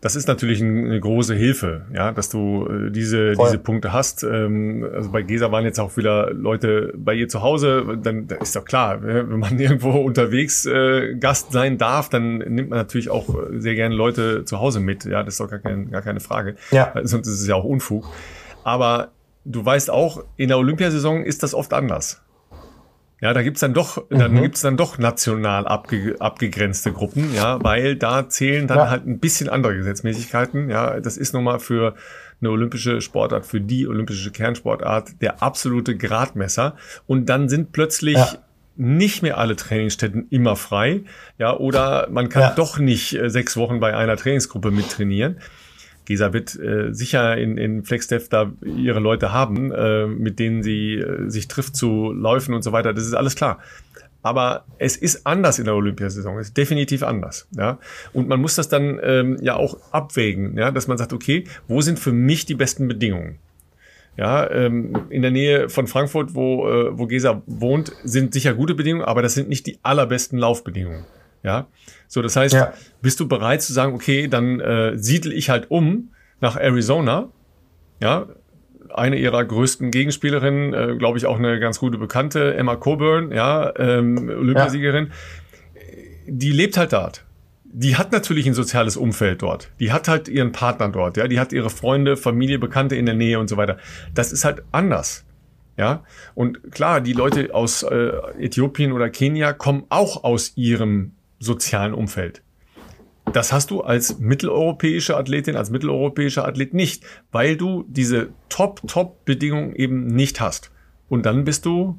das ist natürlich eine große Hilfe, ja, dass du äh, diese, diese Punkte hast. Ähm, also bei Gesa waren jetzt auch wieder Leute bei ihr zu Hause, dann ist doch klar, wenn man irgendwo unterwegs äh, Gast sein darf, dann nimmt man natürlich auch sehr gerne Leute zu Hause mit. Ja, das ist doch gar, kein, gar keine Frage. Ja. Sonst ist es ja auch Unfug. Aber du weißt auch, in der Olympiasaison ist das oft anders. Ja, da gibt's dann doch, mhm. dann gibt's dann doch national abge, abgegrenzte Gruppen, ja, weil da zählen dann ja. halt ein bisschen andere Gesetzmäßigkeiten. Ja, das ist nun mal für eine olympische Sportart, für die olympische Kernsportart der absolute Gradmesser. Und dann sind plötzlich ja. nicht mehr alle Trainingsstätten immer frei, ja, oder man kann ja. doch nicht äh, sechs Wochen bei einer Trainingsgruppe mittrainieren. Gesa wird äh, sicher in, in FlexDev da ihre Leute haben, äh, mit denen sie äh, sich trifft zu Läufen und so weiter. Das ist alles klar. Aber es ist anders in der Olympiasaison. Es ist definitiv anders. Ja? Und man muss das dann ähm, ja auch abwägen, ja? dass man sagt, okay, wo sind für mich die besten Bedingungen? Ja, ähm, in der Nähe von Frankfurt, wo, äh, wo Gesa wohnt, sind sicher gute Bedingungen, aber das sind nicht die allerbesten Laufbedingungen. Ja, so das heißt, ja. bist du bereit zu sagen, okay, dann äh, siedel ich halt um nach Arizona, ja, eine ihrer größten Gegenspielerinnen, äh, glaube ich auch eine ganz gute Bekannte, Emma Coburn, ja, ähm, Olympiasiegerin, ja. die lebt halt dort. Die hat natürlich ein soziales Umfeld dort. Die hat halt ihren Partner dort, ja, die hat ihre Freunde, Familie, Bekannte in der Nähe und so weiter. Das ist halt anders. Ja, und klar, die Leute aus äh, Äthiopien oder Kenia kommen auch aus ihrem sozialen Umfeld. Das hast du als mitteleuropäische Athletin, als mitteleuropäischer Athlet nicht, weil du diese Top-Top-Bedingungen eben nicht hast. Und dann bist du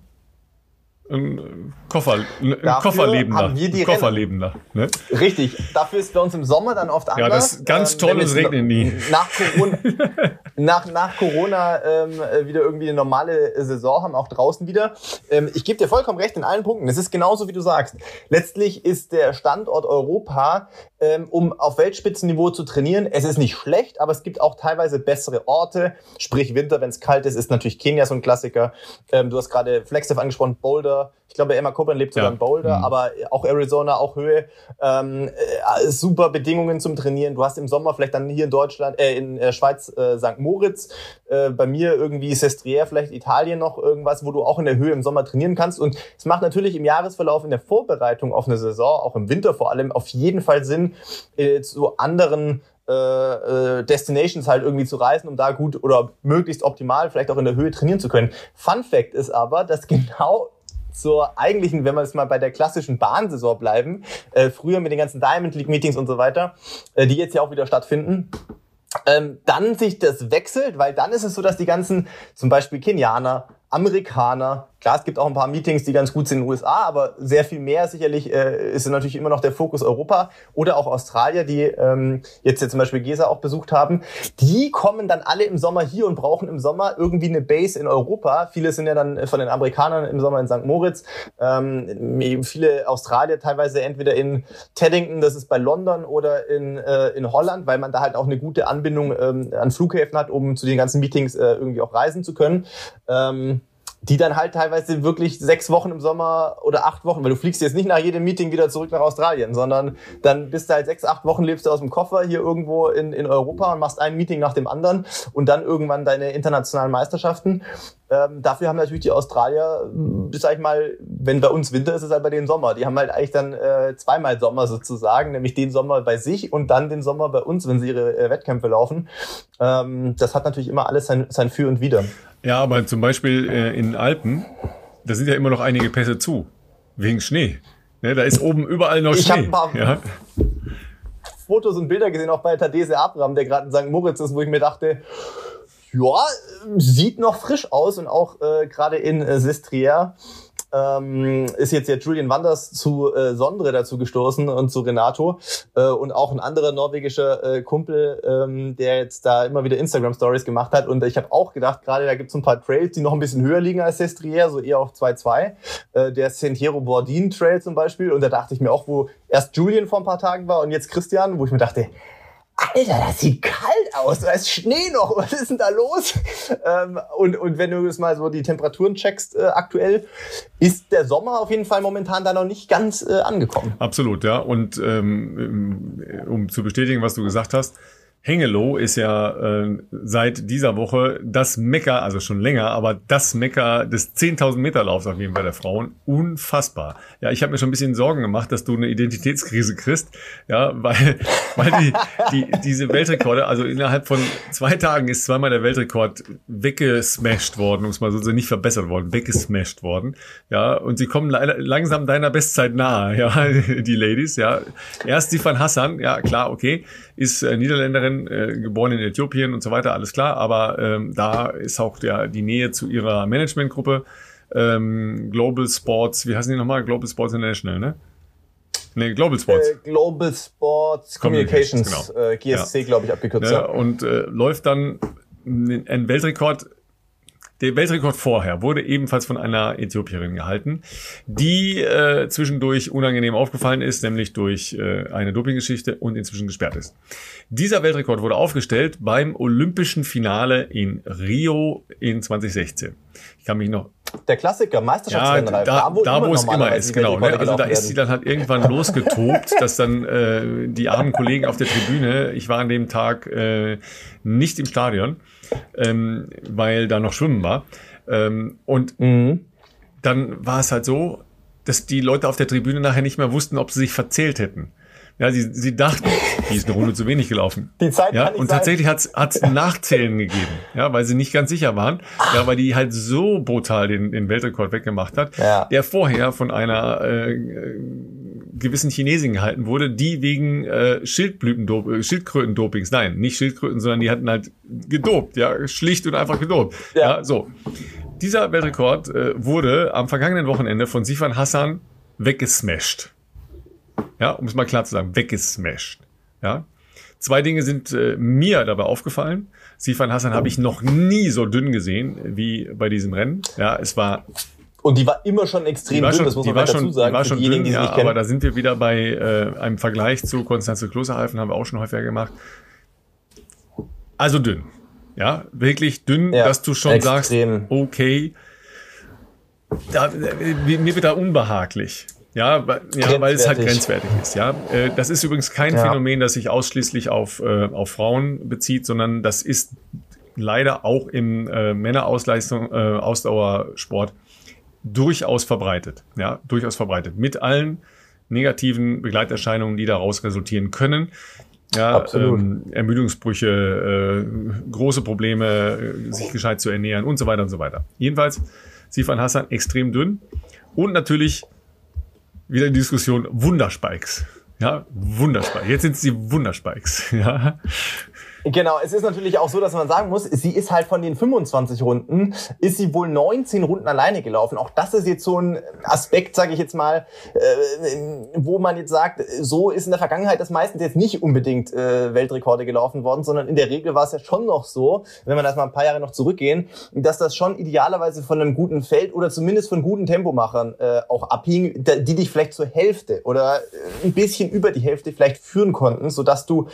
ein Koffer, ein Kofferlebender. Haben wir die Kofferlebender. Ne? Richtig. Dafür ist bei uns im Sommer dann oft anders. Ja, das ist ganz ähm, toll, es regnet nie. Nach Corona, nach, nach Corona ähm, wieder irgendwie eine normale Saison haben, auch draußen wieder. Ähm, ich gebe dir vollkommen recht in allen Punkten. Es ist genauso, wie du sagst. Letztlich ist der Standort Europa, ähm, um auf Weltspitzenniveau zu trainieren. Es ist nicht schlecht, aber es gibt auch teilweise bessere Orte. Sprich Winter, wenn es kalt ist, ist natürlich Kenia so ein Klassiker. Ähm, du hast gerade Flagstaff angesprochen, Boulder ich glaube, Emma Coburn lebt sogar ja. in Boulder, mhm. aber auch Arizona, auch Höhe. Ähm, äh, super Bedingungen zum Trainieren. Du hast im Sommer vielleicht dann hier in Deutschland, äh, in äh, Schweiz äh, St. Moritz. Äh, bei mir irgendwie Sestriere, vielleicht Italien noch irgendwas, wo du auch in der Höhe im Sommer trainieren kannst. Und es macht natürlich im Jahresverlauf, in der Vorbereitung auf eine Saison, auch im Winter vor allem, auf jeden Fall Sinn, äh, zu anderen äh, äh, Destinations halt irgendwie zu reisen, um da gut oder möglichst optimal vielleicht auch in der Höhe trainieren zu können. Fun Fact ist aber, dass genau zur eigentlichen, wenn wir jetzt mal bei der klassischen Bahnsaison bleiben, äh, früher mit den ganzen Diamond League Meetings und so weiter, äh, die jetzt ja auch wieder stattfinden, ähm, dann sich das wechselt, weil dann ist es so, dass die ganzen, zum Beispiel Kenianer, Amerikaner, Klar, es gibt auch ein paar Meetings, die ganz gut sind in den USA, aber sehr viel mehr sicherlich äh, ist natürlich immer noch der Fokus Europa oder auch Australier, die ähm, jetzt ja zum Beispiel Gesa auch besucht haben. Die kommen dann alle im Sommer hier und brauchen im Sommer irgendwie eine Base in Europa. Viele sind ja dann von den Amerikanern im Sommer in St. Moritz. Ähm, viele Australier teilweise entweder in Teddington, das ist bei London, oder in, äh, in Holland, weil man da halt auch eine gute Anbindung ähm, an Flughäfen hat, um zu den ganzen Meetings äh, irgendwie auch reisen zu können. Ähm, die dann halt teilweise wirklich sechs Wochen im Sommer oder acht Wochen, weil du fliegst jetzt nicht nach jedem Meeting wieder zurück nach Australien, sondern dann bist du halt sechs, acht Wochen lebst du aus dem Koffer hier irgendwo in, in Europa und machst ein Meeting nach dem anderen und dann irgendwann deine internationalen Meisterschaften. Ähm, dafür haben natürlich die Australier, äh, sag ich mal, wenn bei uns Winter ist, ist es halt bei denen Sommer. Die haben halt eigentlich dann äh, zweimal Sommer sozusagen, nämlich den Sommer bei sich und dann den Sommer bei uns, wenn sie ihre äh, Wettkämpfe laufen. Ähm, das hat natürlich immer alles sein, sein Für und Wider. Ja, aber zum Beispiel äh, in Alpen, da sind ja immer noch einige Pässe zu, wegen Schnee. Ne, da ist oben überall noch ich Schnee. Ich habe ein paar ja. Fotos und Bilder gesehen, auch bei Tadese Abraham, der gerade in St. Moritz ist, wo ich mir dachte, ja, sieht noch frisch aus und auch äh, gerade in äh, Sestriere ähm, ist jetzt ja Julian Wanders zu äh, Sondre dazu gestoßen und zu Renato. Äh, und auch ein anderer norwegischer äh, Kumpel, ähm, der jetzt da immer wieder Instagram Stories gemacht hat. Und ich habe auch gedacht, gerade da gibt es ein paar Trails, die noch ein bisschen höher liegen als Sestriere, so eher auf 2-2. Äh, der Sentiero Bordin Trail zum Beispiel. Und da dachte ich mir auch, wo erst Julian vor ein paar Tagen war und jetzt Christian, wo ich mir dachte, Alter, das sieht kalt aus, da ist Schnee noch, was ist denn da los? Ähm, und, und wenn du jetzt mal so die Temperaturen checkst äh, aktuell, ist der Sommer auf jeden Fall momentan da noch nicht ganz äh, angekommen. Absolut, ja. Und ähm, um zu bestätigen, was du gesagt hast, Hengelo ist ja äh, seit dieser Woche das Mecker, also schon länger, aber das Mecker des 10.000 Meter Laufs auf jeden Fall der Frauen. Unfassbar. Ja, ich habe mir schon ein bisschen Sorgen gemacht, dass du eine Identitätskrise kriegst, ja, weil, weil die, die, diese Weltrekorde, also innerhalb von zwei Tagen ist zweimal der Weltrekord weggesmashed worden, um es mal so zu nicht verbessert worden, weggesmashed worden, ja, und sie kommen langsam deiner Bestzeit nahe, ja, die Ladies, ja. Erst die von Hassan, ja, klar, okay, ist äh, Niederländerin, äh, geboren in Äthiopien und so weiter, alles klar. Aber ähm, da ist auch der, die Nähe zu ihrer Managementgruppe. Ähm, Global Sports, wie heißen die nochmal? Global Sports International, ne? Nee, Global Sports. Äh, Global Sports Communications, Communications genau. äh, GSC, ja. glaube ich, abgekürzt. Ja, und äh, läuft dann ein Weltrekord der Weltrekord vorher wurde ebenfalls von einer Äthiopierin gehalten, die äh, zwischendurch unangenehm aufgefallen ist, nämlich durch äh, eine Dopinggeschichte und inzwischen gesperrt ist. Dieser Weltrekord wurde aufgestellt beim Olympischen Finale in Rio in 2016. Ich kann mich noch der Klassiker, Meisterschaftsrennen. Ja, da, da, wo, da, wo es immer ist, genau. Ne? Also da ist sie dann halt irgendwann losgetobt, dass dann äh, die armen Kollegen auf der Tribüne, ich war an dem Tag äh, nicht im Stadion, ähm, weil da noch Schwimmen war. Ähm, und mhm. dann war es halt so, dass die Leute auf der Tribüne nachher nicht mehr wussten, ob sie sich verzählt hätten. Ja, sie, sie dachten, die ist eine Runde zu wenig gelaufen. Die Zeit ja, und sein. tatsächlich hat es Nachzählen gegeben, ja, weil sie nicht ganz sicher waren, ja, weil die halt so brutal den, den Weltrekord weggemacht hat, ja. der vorher von einer äh, gewissen Chinesin gehalten wurde, die wegen äh, Schildblütendop äh, Schildkrötendopings, nein, nicht Schildkröten, sondern die hatten halt gedopt, ja, schlicht und einfach gedopt. Ja, ja so. Dieser Weltrekord äh, wurde am vergangenen Wochenende von Sifan Hassan weggesmashed. Ja, um es mal klar zu sagen, weggesmashed. Ja. Zwei Dinge sind äh, mir dabei aufgefallen. Sifan Hassan habe ich noch nie so dünn gesehen wie bei diesem Rennen. Ja, es war und die war immer schon extrem dünn, schon, das muss man dazu schon, sagen. Die war schon dünn, ja, aber da sind wir wieder bei äh, einem Vergleich zu Konstanze Klosterhalfen, haben wir auch schon häufiger gemacht. Also dünn. Ja, wirklich dünn, ja, dass du schon extrem. sagst, okay, da, mir wird da unbehaglich. Ja, ja weil es halt grenzwertig ist. Ja, äh, das ist übrigens kein ja. Phänomen, das sich ausschließlich auf, äh, auf Frauen bezieht, sondern das ist leider auch im äh, Männerausleistung, äh, Ausdauersport durchaus verbreitet. Ja, durchaus verbreitet. Mit allen negativen Begleiterscheinungen, die daraus resultieren können. Ja, ähm, Ermüdungsbrüche, äh, große Probleme, äh, sich gescheit zu ernähren und so weiter und so weiter. Jedenfalls, Sifan Hassan extrem dünn Und natürlich wieder die Diskussion Wunderspikes. Ja, Wunderspikes. Jetzt sind es die Wunderspikes. Ja. Genau, es ist natürlich auch so, dass man sagen muss, sie ist halt von den 25 Runden, ist sie wohl 19 Runden alleine gelaufen. Auch das ist jetzt so ein Aspekt, sage ich jetzt mal, äh, wo man jetzt sagt, so ist in der Vergangenheit das meistens jetzt nicht unbedingt äh, Weltrekorde gelaufen worden, sondern in der Regel war es ja schon noch so, wenn man das mal ein paar Jahre noch zurückgehen, dass das schon idealerweise von einem guten Feld oder zumindest von guten Tempomachern äh, auch abhing, die dich vielleicht zur Hälfte oder ein bisschen über die Hälfte vielleicht führen konnten, sodass du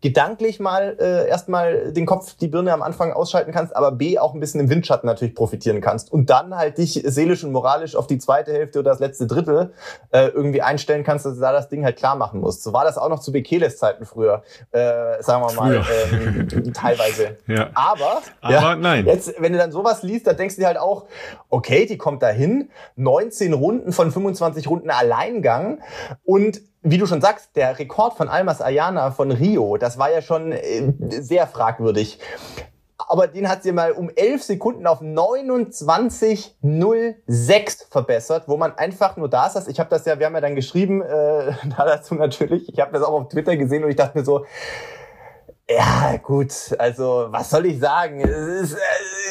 gedanklich mal äh, erstmal den Kopf, die Birne am Anfang ausschalten kannst, aber B auch ein bisschen im Windschatten natürlich profitieren kannst und dann halt dich seelisch und moralisch auf die zweite Hälfte oder das letzte Drittel äh, irgendwie einstellen kannst, dass du da das Ding halt klar machen musst. So war das auch noch zu Bekeles Zeiten früher, äh, sagen wir mal, ähm, teilweise. Ja. Aber, aber ja, nein. Jetzt, wenn du dann sowas liest, dann denkst du dir halt auch, okay, die kommt dahin, 19 Runden von 25 Runden Alleingang und wie du schon sagst, der Rekord von Almas Ayana von Rio, das war ja schon äh, sehr fragwürdig. Aber den hat sie mal um 11 Sekunden auf 29,06 verbessert, wo man einfach nur da saß. Ich habe das ja, wir haben ja dann geschrieben, äh, da dazu natürlich. Ich habe das auch auf Twitter gesehen und ich dachte mir so, ja, gut, also was soll ich sagen? Es, ist,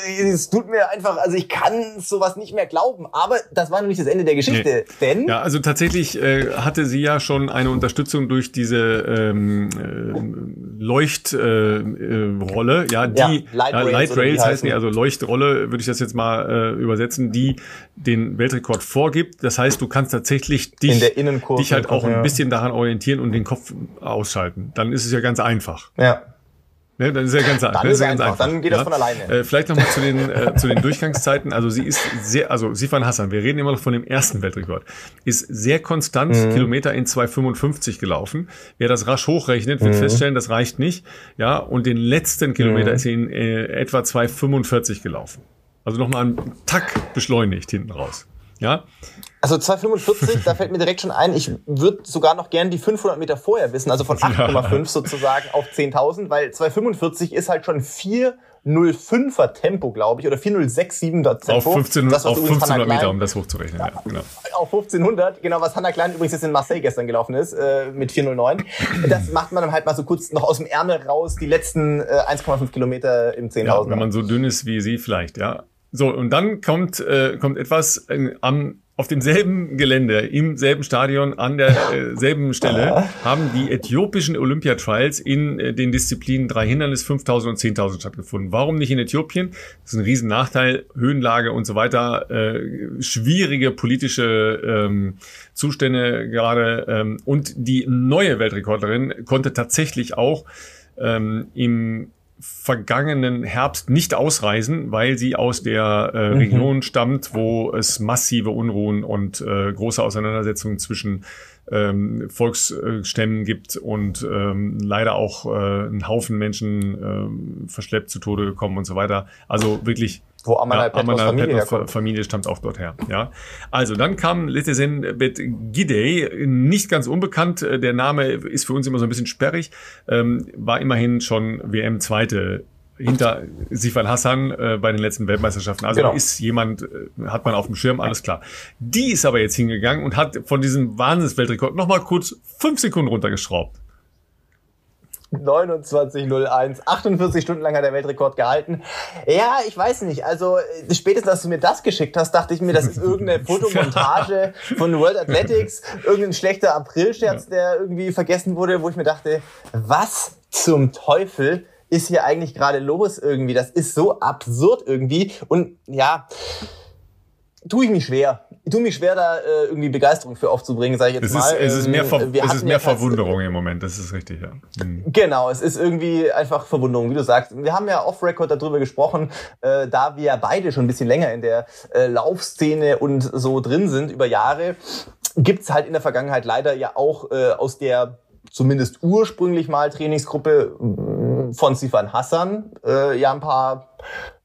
äh, es tut mir einfach, also ich kann sowas nicht mehr glauben, aber das war noch nicht das Ende der Geschichte, nee. denn... Ja, also tatsächlich äh, hatte sie ja schon eine Unterstützung durch diese ähm, äh, Leuchtrolle, äh, ja, die ja, Light, Rails, Light Rails heißt die, also Leuchtrolle, würde ich das jetzt mal äh, übersetzen, die den Weltrekord vorgibt. Das heißt, du kannst tatsächlich dich, dich halt auch ein bisschen daran orientieren und den Kopf ausschalten. Dann ist es ja ganz einfach. Ja. Ne, dann ist ja ganz, dann ist ist ganz einfach. einfach. Dann geht ja? das von alleine. Äh, vielleicht nochmal zu den, äh, zu den Durchgangszeiten. Also sie ist sehr, also Sifan Hassan, wir reden immer noch von dem ersten Weltrekord, ist sehr konstant mhm. Kilometer in 2,55 gelaufen. Wer das rasch hochrechnet, wird mhm. feststellen, das reicht nicht. Ja, und den letzten Kilometer mhm. ist sie in äh, etwa 2,45 gelaufen. Also nochmal einen Tack beschleunigt hinten raus. Ja. Also 2,45, da fällt mir direkt schon ein, ich würde sogar noch gern die 500 Meter vorher wissen, also von 8,5 ja. sozusagen auf 10.000, weil 2,45 ist halt schon 4,05er Tempo, glaube ich, oder 4,067er Tempo. Auf, 15, das, auf 1500 Meter, um das hochzurechnen, ja, genau. Auf 1500, genau, was Hannah Klein übrigens jetzt in Marseille gestern gelaufen ist, äh, mit 4,09. Das macht man dann halt mal so kurz noch aus dem Ärmel raus, die letzten äh, 1,5 Kilometer im 10.000. Ja, wenn man so dünn ist wie sie vielleicht, ja. So, und dann kommt, äh, kommt etwas äh, am auf demselben Gelände, im selben Stadion, an derselben äh, Stelle, haben die äthiopischen Olympiatrials in äh, den Disziplinen drei Hindernis, 5000 und 10.000 stattgefunden. Warum nicht in Äthiopien? Das ist ein riesen Nachteil, Höhenlage und so weiter, äh, schwierige politische ähm, Zustände gerade. Ähm, und die neue Weltrekordlerin konnte tatsächlich auch ähm, im vergangenen Herbst nicht ausreisen, weil sie aus der äh, mhm. Region stammt, wo es massive Unruhen und äh, große Auseinandersetzungen zwischen ähm, Volksstämmen gibt und ähm, leider auch äh, ein Haufen Menschen ähm, verschleppt zu Tode gekommen und so weiter. Also wirklich wo Amanal ja, Petros Familie, Petros Familie stammt auch dort her. Ja. Also dann kam Letezen Bet Gidey, nicht ganz unbekannt. Der Name ist für uns immer so ein bisschen sperrig, ähm, war immerhin schon WM-Zweite hinter Sifan Hassan äh, bei den letzten Weltmeisterschaften. Also genau. ist jemand, äh, hat man auf dem Schirm, alles klar. Die ist aber jetzt hingegangen und hat von diesem Wahnsinnsweltrekord nochmal kurz fünf Sekunden runtergeschraubt. 29.01. 48 Stunden lang hat der Weltrekord gehalten. Ja, ich weiß nicht. Also spätestens, dass du mir das geschickt hast, dachte ich mir, das ist irgendeine Fotomontage von World Athletics, irgendein schlechter Aprilscherz, der irgendwie vergessen wurde, wo ich mir dachte, was zum Teufel ist hier eigentlich gerade los irgendwie? Das ist so absurd irgendwie. Und ja, tue ich mich schwer. Ich tue mich schwer, da äh, irgendwie Begeisterung für aufzubringen, sage ich jetzt es mal. Ist, es ist mehr, Ver ähm, es ist mehr Verwunderung im Moment, das ist richtig, ja. Mhm. Genau, es ist irgendwie einfach Verwunderung, wie du sagst. Wir haben ja off-Record darüber gesprochen, äh, da wir beide schon ein bisschen länger in der äh, Laufszene und so drin sind über Jahre, gibt's halt in der Vergangenheit leider ja auch äh, aus der zumindest ursprünglich mal Trainingsgruppe von Sifan Hassan äh, ja ein paar,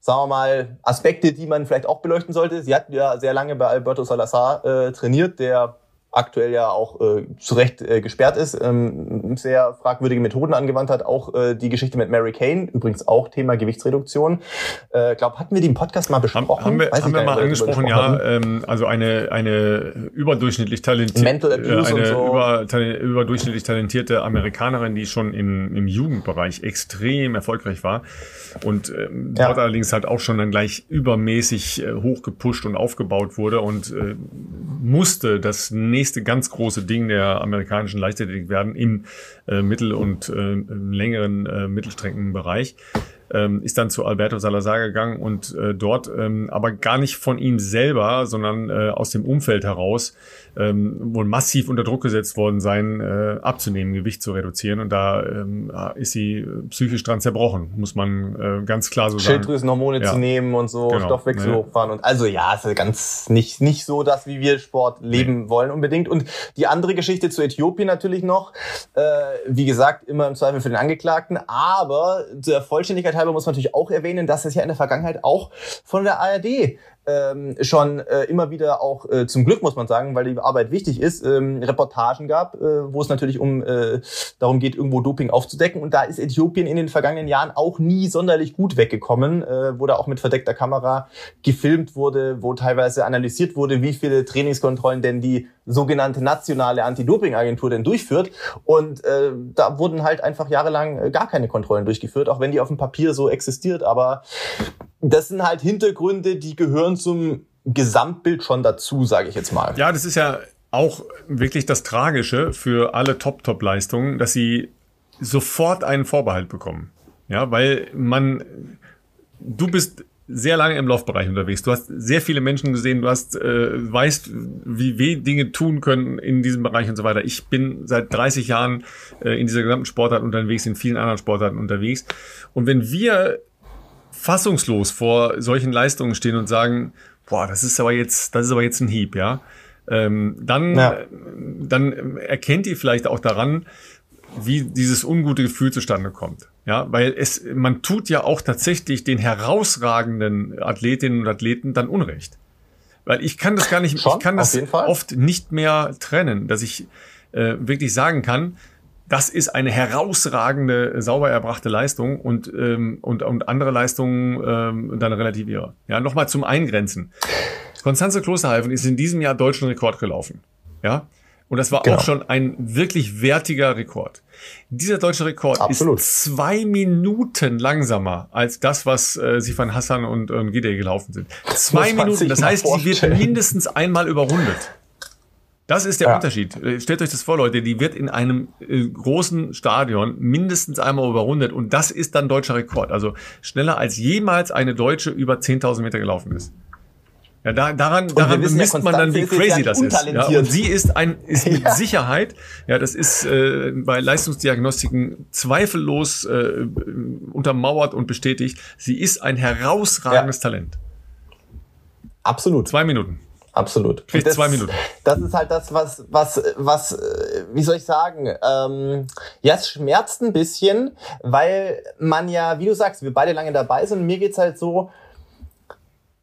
sagen wir mal, Aspekte, die man vielleicht auch beleuchten sollte. Sie hat ja sehr lange bei Alberto Salazar äh, trainiert, der aktuell ja auch äh, zu Recht äh, gesperrt ist, ähm, sehr fragwürdige Methoden angewandt hat. Auch äh, die Geschichte mit Mary Kane, übrigens auch Thema Gewichtsreduktion. Äh, glaube, hatten wir die im Podcast mal besprochen? Haben, wir, haben wir mal angesprochen, ja. Ähm, also eine, eine überdurchschnittlich talentierte, äh, eine so. über, überdurchschnittlich talentierte Amerikanerin, die schon im, im Jugendbereich extrem erfolgreich war und ähm, ja. dort allerdings halt auch schon dann gleich übermäßig äh, hochgepusht und aufgebaut wurde und äh, musste das nächste nächste ganz große Ding der amerikanischen Leichtathletik werden im äh, mittel- und äh, längeren äh, Mittelstreckenbereich ähm, ist dann zu Alberto Salazar gegangen und äh, dort ähm, aber gar nicht von ihm selber, sondern äh, aus dem Umfeld heraus ähm, wohl massiv unter Druck gesetzt worden sein, äh, abzunehmen, Gewicht zu reduzieren. Und da ähm, ist sie psychisch dran zerbrochen, muss man äh, ganz klar so sagen. Schilddrüsenhormone ja. zu nehmen und so, genau. Stoffwechsel ja. hochfahren. Und also ja, ist ganz nicht, nicht so, dass wie wir Sport leben nee. wollen unbedingt. Und die andere Geschichte zu Äthiopien natürlich noch, äh, wie gesagt, immer im Zweifel für den Angeklagten. Aber der Vollständigkeit halber muss man natürlich auch erwähnen, dass es ja in der Vergangenheit auch von der ARD ähm, schon äh, immer wieder auch äh, zum Glück muss man sagen, weil die Arbeit wichtig ist, ähm, Reportagen gab, äh, wo es natürlich um äh, darum geht, irgendwo Doping aufzudecken. Und da ist Äthiopien in den vergangenen Jahren auch nie sonderlich gut weggekommen, äh, wo da auch mit verdeckter Kamera gefilmt wurde, wo teilweise analysiert wurde, wie viele Trainingskontrollen denn die sogenannte nationale Anti-Doping-Agentur denn durchführt. Und äh, da wurden halt einfach jahrelang äh, gar keine Kontrollen durchgeführt, auch wenn die auf dem Papier so existiert. Aber das sind halt Hintergründe, die gehören zum Gesamtbild schon dazu, sage ich jetzt mal. Ja, das ist ja auch wirklich das Tragische für alle Top-Top-Leistungen, dass sie sofort einen Vorbehalt bekommen. Ja, weil man, du bist sehr lange im Laufbereich unterwegs. Du hast sehr viele Menschen gesehen, du hast, äh, weißt, wie weh Dinge tun können in diesem Bereich und so weiter. Ich bin seit 30 Jahren äh, in dieser gesamten Sportart unterwegs, in vielen anderen Sportarten unterwegs. Und wenn wir fassungslos vor solchen Leistungen stehen und sagen, boah, das ist aber jetzt, das ist aber jetzt ein Hieb, ja, ähm, dann, ja. dann erkennt ihr vielleicht auch daran, wie dieses ungute Gefühl zustande kommt. Ja, weil es, man tut ja auch tatsächlich den herausragenden Athletinnen und Athleten dann Unrecht. Weil ich kann das gar nicht, Schon, ich kann das oft nicht mehr trennen, dass ich äh, wirklich sagen kann, das ist eine herausragende, sauber erbrachte Leistung und, ähm, und, und andere Leistungen ähm, dann relativiere. Ja, nochmal zum Eingrenzen. Konstanze Klosterhalfen ist in diesem Jahr deutschen Rekord gelaufen. Ja, und das war genau. auch schon ein wirklich wertiger Rekord. Dieser deutsche Rekord Absolut. ist zwei Minuten langsamer als das, was äh, Sifan Hassan und ähm, Gide gelaufen sind. Zwei Minuten. Das heißt, sie wird mindestens einmal überrundet. Das ist der ja. Unterschied. Stellt euch das vor, Leute, die wird in einem äh, großen Stadion mindestens einmal überrundet und das ist dann deutscher Rekord. Also schneller als jemals eine Deutsche über 10.000 Meter gelaufen ist. Ja, da, daran, daran bemisst ja, man dann, wie crazy das ist. Ja, und sie ist ein, ist mit ja. Sicherheit, ja, das ist äh, bei Leistungsdiagnostiken zweifellos äh, untermauert und bestätigt. Sie ist ein herausragendes Talent. Absolut. Zwei Minuten. Absolut. Kriegt das, zwei Minuten. Das ist halt das, was, was, was, äh, wie soll ich sagen? Ähm, ja, es schmerzt ein bisschen, weil man ja, wie du sagst, wir beide lange dabei sind. Und mir geht's halt so,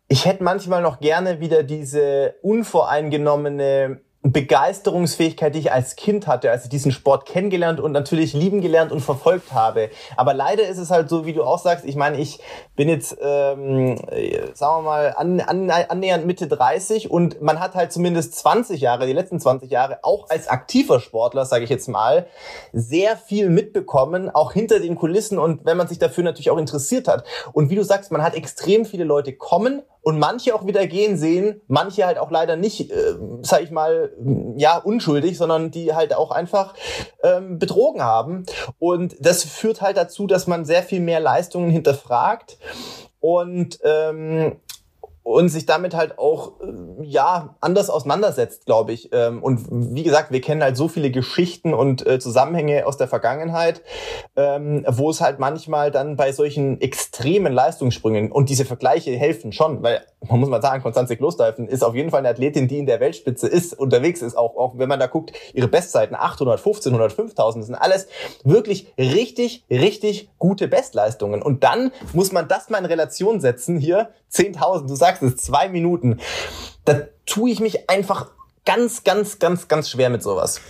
ich hätte manchmal noch gerne wieder diese unvoreingenommene Begeisterungsfähigkeit, die ich als Kind hatte, als ich diesen Sport kennengelernt und natürlich lieben gelernt und verfolgt habe. Aber leider ist es halt so, wie du auch sagst, ich meine, ich bin jetzt, ähm, sagen wir mal, an, an, annähernd Mitte 30 und man hat halt zumindest 20 Jahre, die letzten 20 Jahre, auch als aktiver Sportler, sage ich jetzt mal, sehr viel mitbekommen, auch hinter den Kulissen und wenn man sich dafür natürlich auch interessiert hat. Und wie du sagst, man hat extrem viele Leute kommen und manche auch wieder gehen sehen, manche halt auch leider nicht, äh, sag ich mal, ja, unschuldig, sondern die halt auch einfach ähm, betrogen haben. Und das führt halt dazu, dass man sehr viel mehr Leistungen hinterfragt und ähm, und sich damit halt auch äh, ja anders auseinandersetzt, glaube ich. Ähm, und wie gesagt, wir kennen halt so viele Geschichten und äh, Zusammenhänge aus der Vergangenheit, ähm, wo es halt manchmal dann bei solchen extremen Leistungssprüngen und diese Vergleiche helfen schon, weil man muss mal sagen, Konstanze Klosterhalfen ist auf jeden Fall eine Athletin, die in der Weltspitze ist, unterwegs ist, auch, auch wenn man da guckt, ihre Bestzeiten 800, 1500, 5000, sind alles wirklich richtig, richtig gute Bestleistungen. Und dann muss man das mal in Relation setzen hier, 10.000, du sagst es, zwei Minuten. Da tue ich mich einfach ganz, ganz, ganz, ganz schwer mit sowas.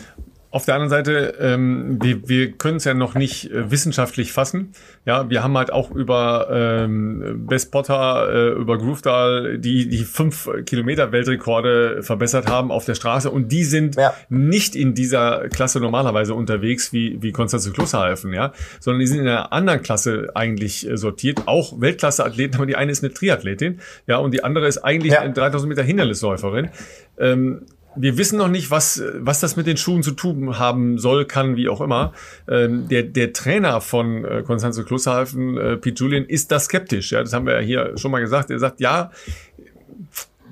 Auf der anderen Seite, ähm, wir, wir können es ja noch nicht äh, wissenschaftlich fassen. Ja, wir haben halt auch über ähm, Best Potter, äh, über Groovedal, die die fünf Kilometer Weltrekorde verbessert haben auf der Straße und die sind ja. nicht in dieser Klasse normalerweise unterwegs wie wie Konstanze Klosterhalfen, ja, sondern die sind in einer anderen Klasse eigentlich äh, sortiert, auch Weltklasse-Athleten, aber die eine ist eine Triathletin, ja, und die andere ist eigentlich ja. eine 3000 Meter Hindernisläuferin. Ähm, wir wissen noch nicht, was, was das mit den Schuhen zu tun haben soll, kann, wie auch immer. Ähm, der, der Trainer von äh, Konstanze Klusserhalfen, äh, Pete Julian, ist da skeptisch. Ja, das haben wir ja hier schon mal gesagt. Er sagt, ja,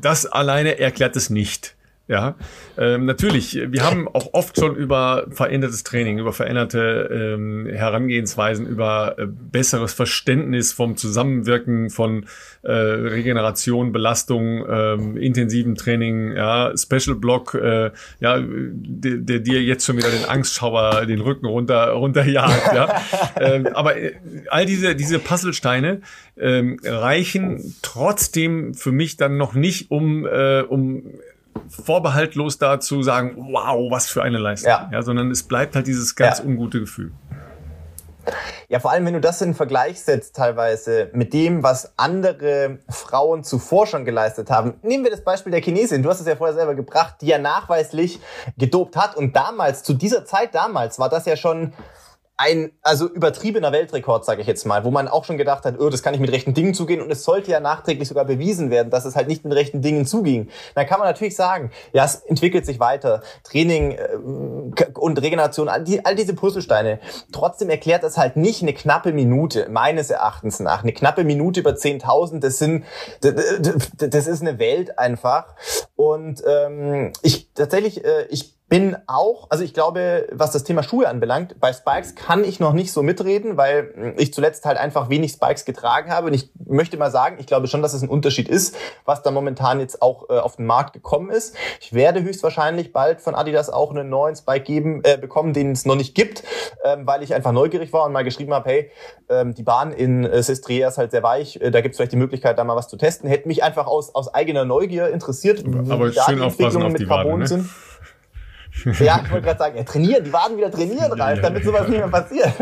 das alleine erklärt es nicht. Ja, ähm, natürlich. Wir haben auch oft schon über verändertes Training, über veränderte ähm, Herangehensweisen, über äh, besseres Verständnis vom Zusammenwirken von äh, Regeneration, Belastung, ähm, intensiven Training, ja, Special Block, äh, ja, der, der dir jetzt schon wieder den Angstschauer den Rücken runter runterjagt. Ja, ähm, aber äh, all diese diese Puzzlesteine ähm, reichen trotzdem für mich dann noch nicht, um äh, um vorbehaltlos dazu sagen, wow, was für eine Leistung. Ja. ja sondern es bleibt halt dieses ganz ja. ungute Gefühl. Ja, vor allem, wenn du das in Vergleich setzt, teilweise mit dem, was andere Frauen zuvor schon geleistet haben. Nehmen wir das Beispiel der Chinesin. Du hast es ja vorher selber gebracht, die ja nachweislich gedopt hat. Und damals, zu dieser Zeit damals, war das ja schon ein also übertriebener Weltrekord, sage ich jetzt mal, wo man auch schon gedacht hat, oh, das kann nicht mit rechten Dingen zugehen und es sollte ja nachträglich sogar bewiesen werden, dass es halt nicht mit rechten Dingen zuging. Dann kann man natürlich sagen, ja, es entwickelt sich weiter, Training äh, und Regeneration, all, die, all diese Puzzlesteine. Trotzdem erklärt das halt nicht eine knappe Minute, meines Erachtens nach. Eine knappe Minute über 10.000, das sind, das ist eine Welt einfach. Und ähm, ich tatsächlich, äh, ich bin auch, also ich glaube, was das Thema Schuhe anbelangt, bei Spikes kann ich noch nicht so mitreden, weil ich zuletzt halt einfach wenig Spikes getragen habe. Und ich möchte mal sagen, ich glaube schon, dass es ein Unterschied ist, was da momentan jetzt auch äh, auf den Markt gekommen ist. Ich werde höchstwahrscheinlich bald von Adidas auch einen neuen Spike geben, äh, bekommen, den es noch nicht gibt, ähm, weil ich einfach neugierig war und mal geschrieben habe, hey, ähm, die Bahn in äh, Sestria ist halt sehr weich, äh, da gibt es vielleicht die Möglichkeit, da mal was zu testen. Hätte mich einfach aus, aus eigener Neugier interessiert, Aber da die Entwicklungen mit Carbon Wade, ne? sind. Ja, ich wollte gerade sagen, ja, trainieren, die Waden wieder trainieren, Ralf, damit sowas nicht mehr passiert.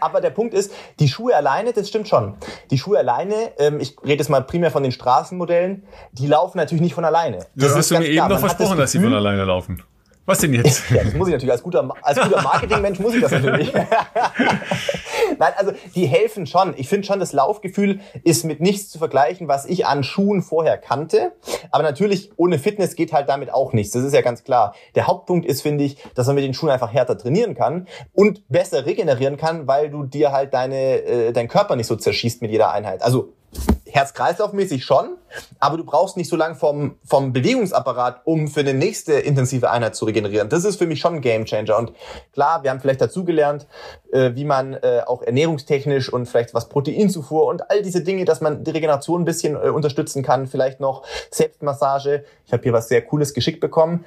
Aber der Punkt ist, die Schuhe alleine, das stimmt schon. Die Schuhe alleine, ähm, ich rede jetzt mal primär von den Straßenmodellen, die laufen natürlich nicht von alleine. Das, das hast du mir eben noch versprochen, das dass sie von alleine laufen. Was denn jetzt? Ja, das muss ich natürlich. Als guter, als guter Marketingmensch muss ich das natürlich. Nein, also die helfen schon. Ich finde schon, das Laufgefühl ist mit nichts zu vergleichen, was ich an Schuhen vorher kannte. Aber natürlich, ohne Fitness geht halt damit auch nichts. Das ist ja ganz klar. Der Hauptpunkt ist, finde ich, dass man mit den Schuhen einfach härter trainieren kann und besser regenerieren kann, weil du dir halt deine, äh, dein Körper nicht so zerschießt mit jeder Einheit. Also Herz-Kreislauf-mäßig schon, aber du brauchst nicht so lange vom, vom Bewegungsapparat, um für eine nächste intensive Einheit zu regenerieren. Das ist für mich schon ein Gamechanger. Und klar, wir haben vielleicht dazugelernt, äh, wie man äh, auch ernährungstechnisch und vielleicht was Proteinzufuhr und all diese Dinge, dass man die Regeneration ein bisschen äh, unterstützen kann. Vielleicht noch Selbstmassage. Ich habe hier was sehr Cooles geschickt bekommen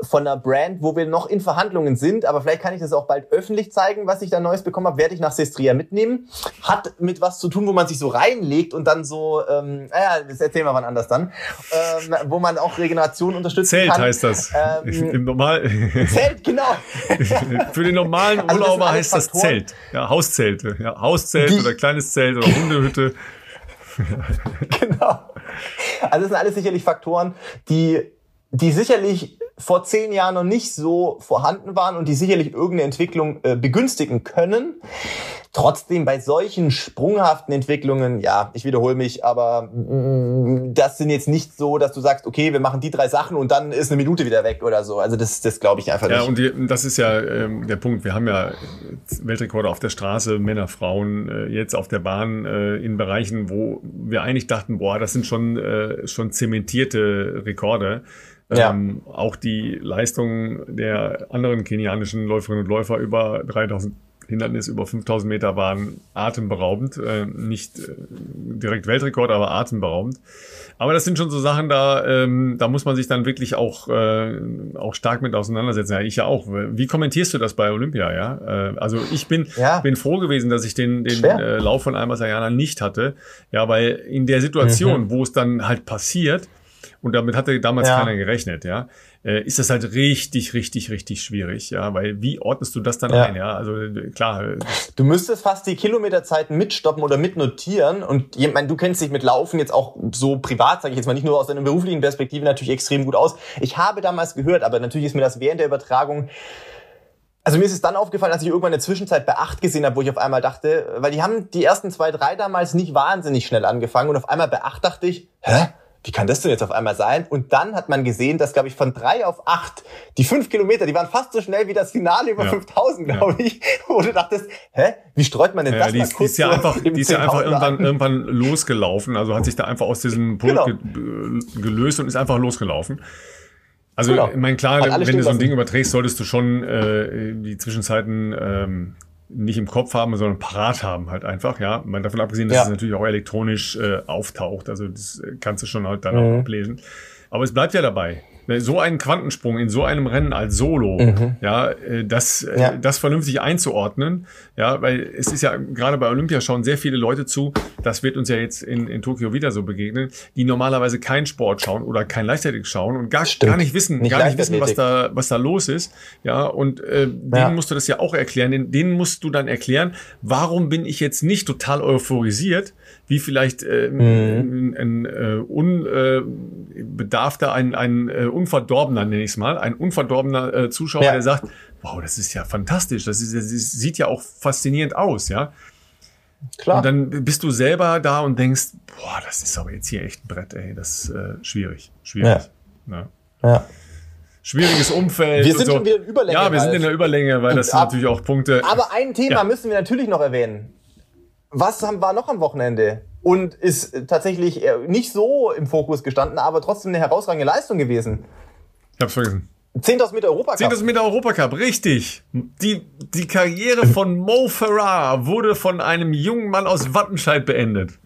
von einer Brand, wo wir noch in Verhandlungen sind, aber vielleicht kann ich das auch bald öffentlich zeigen, was ich da Neues bekommen habe, werde ich nach Sestria mitnehmen. Hat mit was zu tun, wo man sich so reinlegt und dann so, ähm, naja, das erzählen wir wann anders dann, ähm, wo man auch Regeneration unterstützen Zelt kann. Zelt heißt das. Ähm, Im Normal Zelt, genau. Für den normalen also Urlauber heißt das Zelt. Ja, Hauszelte. Ja, Hauszelt Die, oder kleines Zelt oder Hundehütte. genau. Also das sind alles sicherlich Faktoren, die die sicherlich vor zehn Jahren noch nicht so vorhanden waren und die sicherlich irgendeine Entwicklung äh, begünstigen können. Trotzdem bei solchen sprunghaften Entwicklungen, ja, ich wiederhole mich, aber mm, das sind jetzt nicht so, dass du sagst, okay, wir machen die drei Sachen und dann ist eine Minute wieder weg oder so. Also das, das glaube ich einfach ja, nicht. Ja, und die, das ist ja ähm, der Punkt. Wir haben ja Weltrekorde auf der Straße, Männer, Frauen, äh, jetzt auf der Bahn äh, in Bereichen, wo wir eigentlich dachten, boah, das sind schon, äh, schon zementierte Rekorde. Ja. Ähm, auch die Leistung der anderen kenianischen Läuferinnen und Läufer über 3000 Hindernis über 5000 Meter waren atemberaubend. Äh, nicht äh, direkt Weltrekord, aber atemberaubend. Aber das sind schon so Sachen, da, ähm, da muss man sich dann wirklich auch, äh, auch stark mit auseinandersetzen. Ja, ich ja auch. Wie kommentierst du das bei Olympia? Ja, äh, also ich bin, ja. bin froh gewesen, dass ich den, den äh, Lauf von Alma Sayana nicht hatte. Ja, weil in der Situation, mhm. wo es dann halt passiert, und damit hatte damals ja. keiner gerechnet, ja, äh, ist das halt richtig, richtig, richtig schwierig, ja, weil wie ordnest du das dann ja. ein, ja, also klar. Äh, du müsstest fast die Kilometerzeiten mitstoppen oder mitnotieren und ich meine, du kennst dich mit Laufen jetzt auch so privat, sage ich jetzt mal, nicht nur aus deiner beruflichen Perspektive natürlich extrem gut aus. Ich habe damals gehört, aber natürlich ist mir das während der Übertragung also mir ist es dann aufgefallen, als ich irgendwann eine Zwischenzeit bei acht gesehen habe, wo ich auf einmal dachte, weil die haben die ersten zwei, drei damals nicht wahnsinnig schnell angefangen und auf einmal bei acht dachte ich, hä? Wie kann das denn jetzt auf einmal sein? Und dann hat man gesehen, dass, glaube ich, von drei auf acht, die fünf Kilometer, die waren fast so schnell wie das Finale über ja. 5000, glaube ja. ich, wo du dachtest, hä, wie streut man denn ja, das die, mal kurz die ist ja einfach, Die ist ja einfach irgendwann, irgendwann losgelaufen, also hat sich da einfach aus diesem Punkt genau. ge gelöst und ist einfach losgelaufen. Also, genau. ich meine, klar, wenn du so ein Ding überträgst, solltest du schon äh, die Zwischenzeiten ähm, nicht im Kopf haben, sondern parat haben halt einfach, ja. Man davon abgesehen, dass ja. es natürlich auch elektronisch äh, auftaucht. Also das kannst du schon halt dann mhm. auch ablesen. Aber es bleibt ja dabei. Ne, so einen Quantensprung in so einem Rennen als Solo, mhm. ja, äh, das, äh, ja. das vernünftig einzuordnen, ja, weil es ist ja gerade bei Olympia schauen sehr viele Leute zu, das wird uns ja jetzt in, in Tokio wieder so begegnen, die normalerweise keinen Sport schauen oder kein Leichtathletik schauen und gar, gar nicht wissen, nicht gar nicht wissen, was da, was da los ist, ja, und äh, denen ja. musst du das ja auch erklären, denen, musst du dann erklären, warum bin ich jetzt nicht total euphorisiert, wie vielleicht äh, mhm. ein, ein äh, unbedarfter, äh, ein, ein äh, unverdorbener, nenne ich es mal, ein unverdorbener äh, Zuschauer, ja. der sagt, wow, das ist ja fantastisch, das, ist, das sieht ja auch faszinierend aus, ja. Klar. Und dann bist du selber da und denkst, boah, das ist aber jetzt hier echt ein Brett, ey, das ist äh, schwierig, schwierig. Ja. ja. ja. Schwieriges Umfeld. Wir sind so. in Überlänge. Ja, wir sind in der Überlänge, weil das sind natürlich auch Punkte. Aber ein Thema ja. müssen wir natürlich noch erwähnen was war noch am Wochenende? Und ist tatsächlich äh, nicht so im Fokus gestanden, aber trotzdem eine herausragende Leistung gewesen. Ich hab's vergessen. 10.000 Meter Europacup. 10.000 Meter Europacup, richtig. Die, die Karriere von Mo Farah wurde von einem jungen Mann aus Wattenscheid beendet.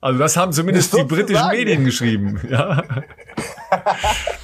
Also das haben zumindest die britischen Medien geschrieben. Ja.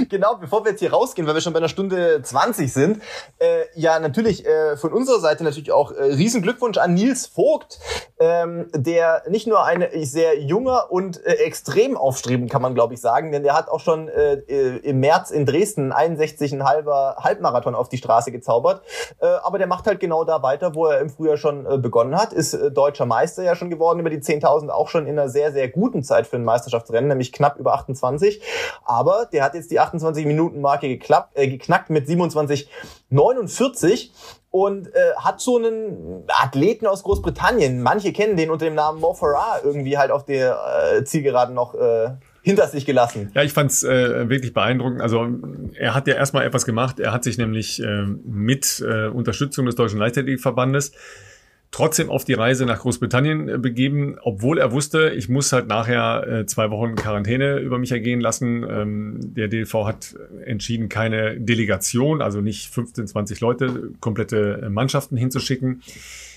genau, bevor wir jetzt hier rausgehen, weil wir schon bei einer Stunde 20 sind, äh, ja, natürlich äh, von unserer Seite natürlich auch äh, riesen Glückwunsch an Nils Vogt, ähm, der nicht nur ein sehr junger und äh, extrem aufstrebend, kann man glaube ich sagen, denn der hat auch schon äh, äh im März in Dresden 61,5 Halbmarathon auf die Straße gezaubert, äh, aber der macht halt genau da weiter, wo er im Frühjahr schon äh, begonnen hat, ist äh, deutscher Meister ja schon geworden über die 10.000, auch schon in einer sehr, sehr guten Zeit für ein Meisterschaftsrennen, nämlich knapp über 28, aber der hat jetzt die 28 Minuten Marke geklappt, äh, geknackt mit 27,49 und äh, hat so einen Athleten aus Großbritannien. Manche kennen den unter dem Namen Mo Farah irgendwie halt auf der äh, Zielgeraden noch äh, hinter sich gelassen. Ja, ich fand's äh, wirklich beeindruckend. Also er hat ja erstmal etwas gemacht. Er hat sich nämlich äh, mit äh, Unterstützung des Deutschen Leichtathletikverbandes trotzdem auf die Reise nach Großbritannien äh, begeben, obwohl er wusste, ich muss halt nachher äh, zwei Wochen Quarantäne über mich ergehen lassen. Ähm, der DLV hat entschieden, keine Delegation, also nicht 15, 20 Leute, komplette Mannschaften hinzuschicken.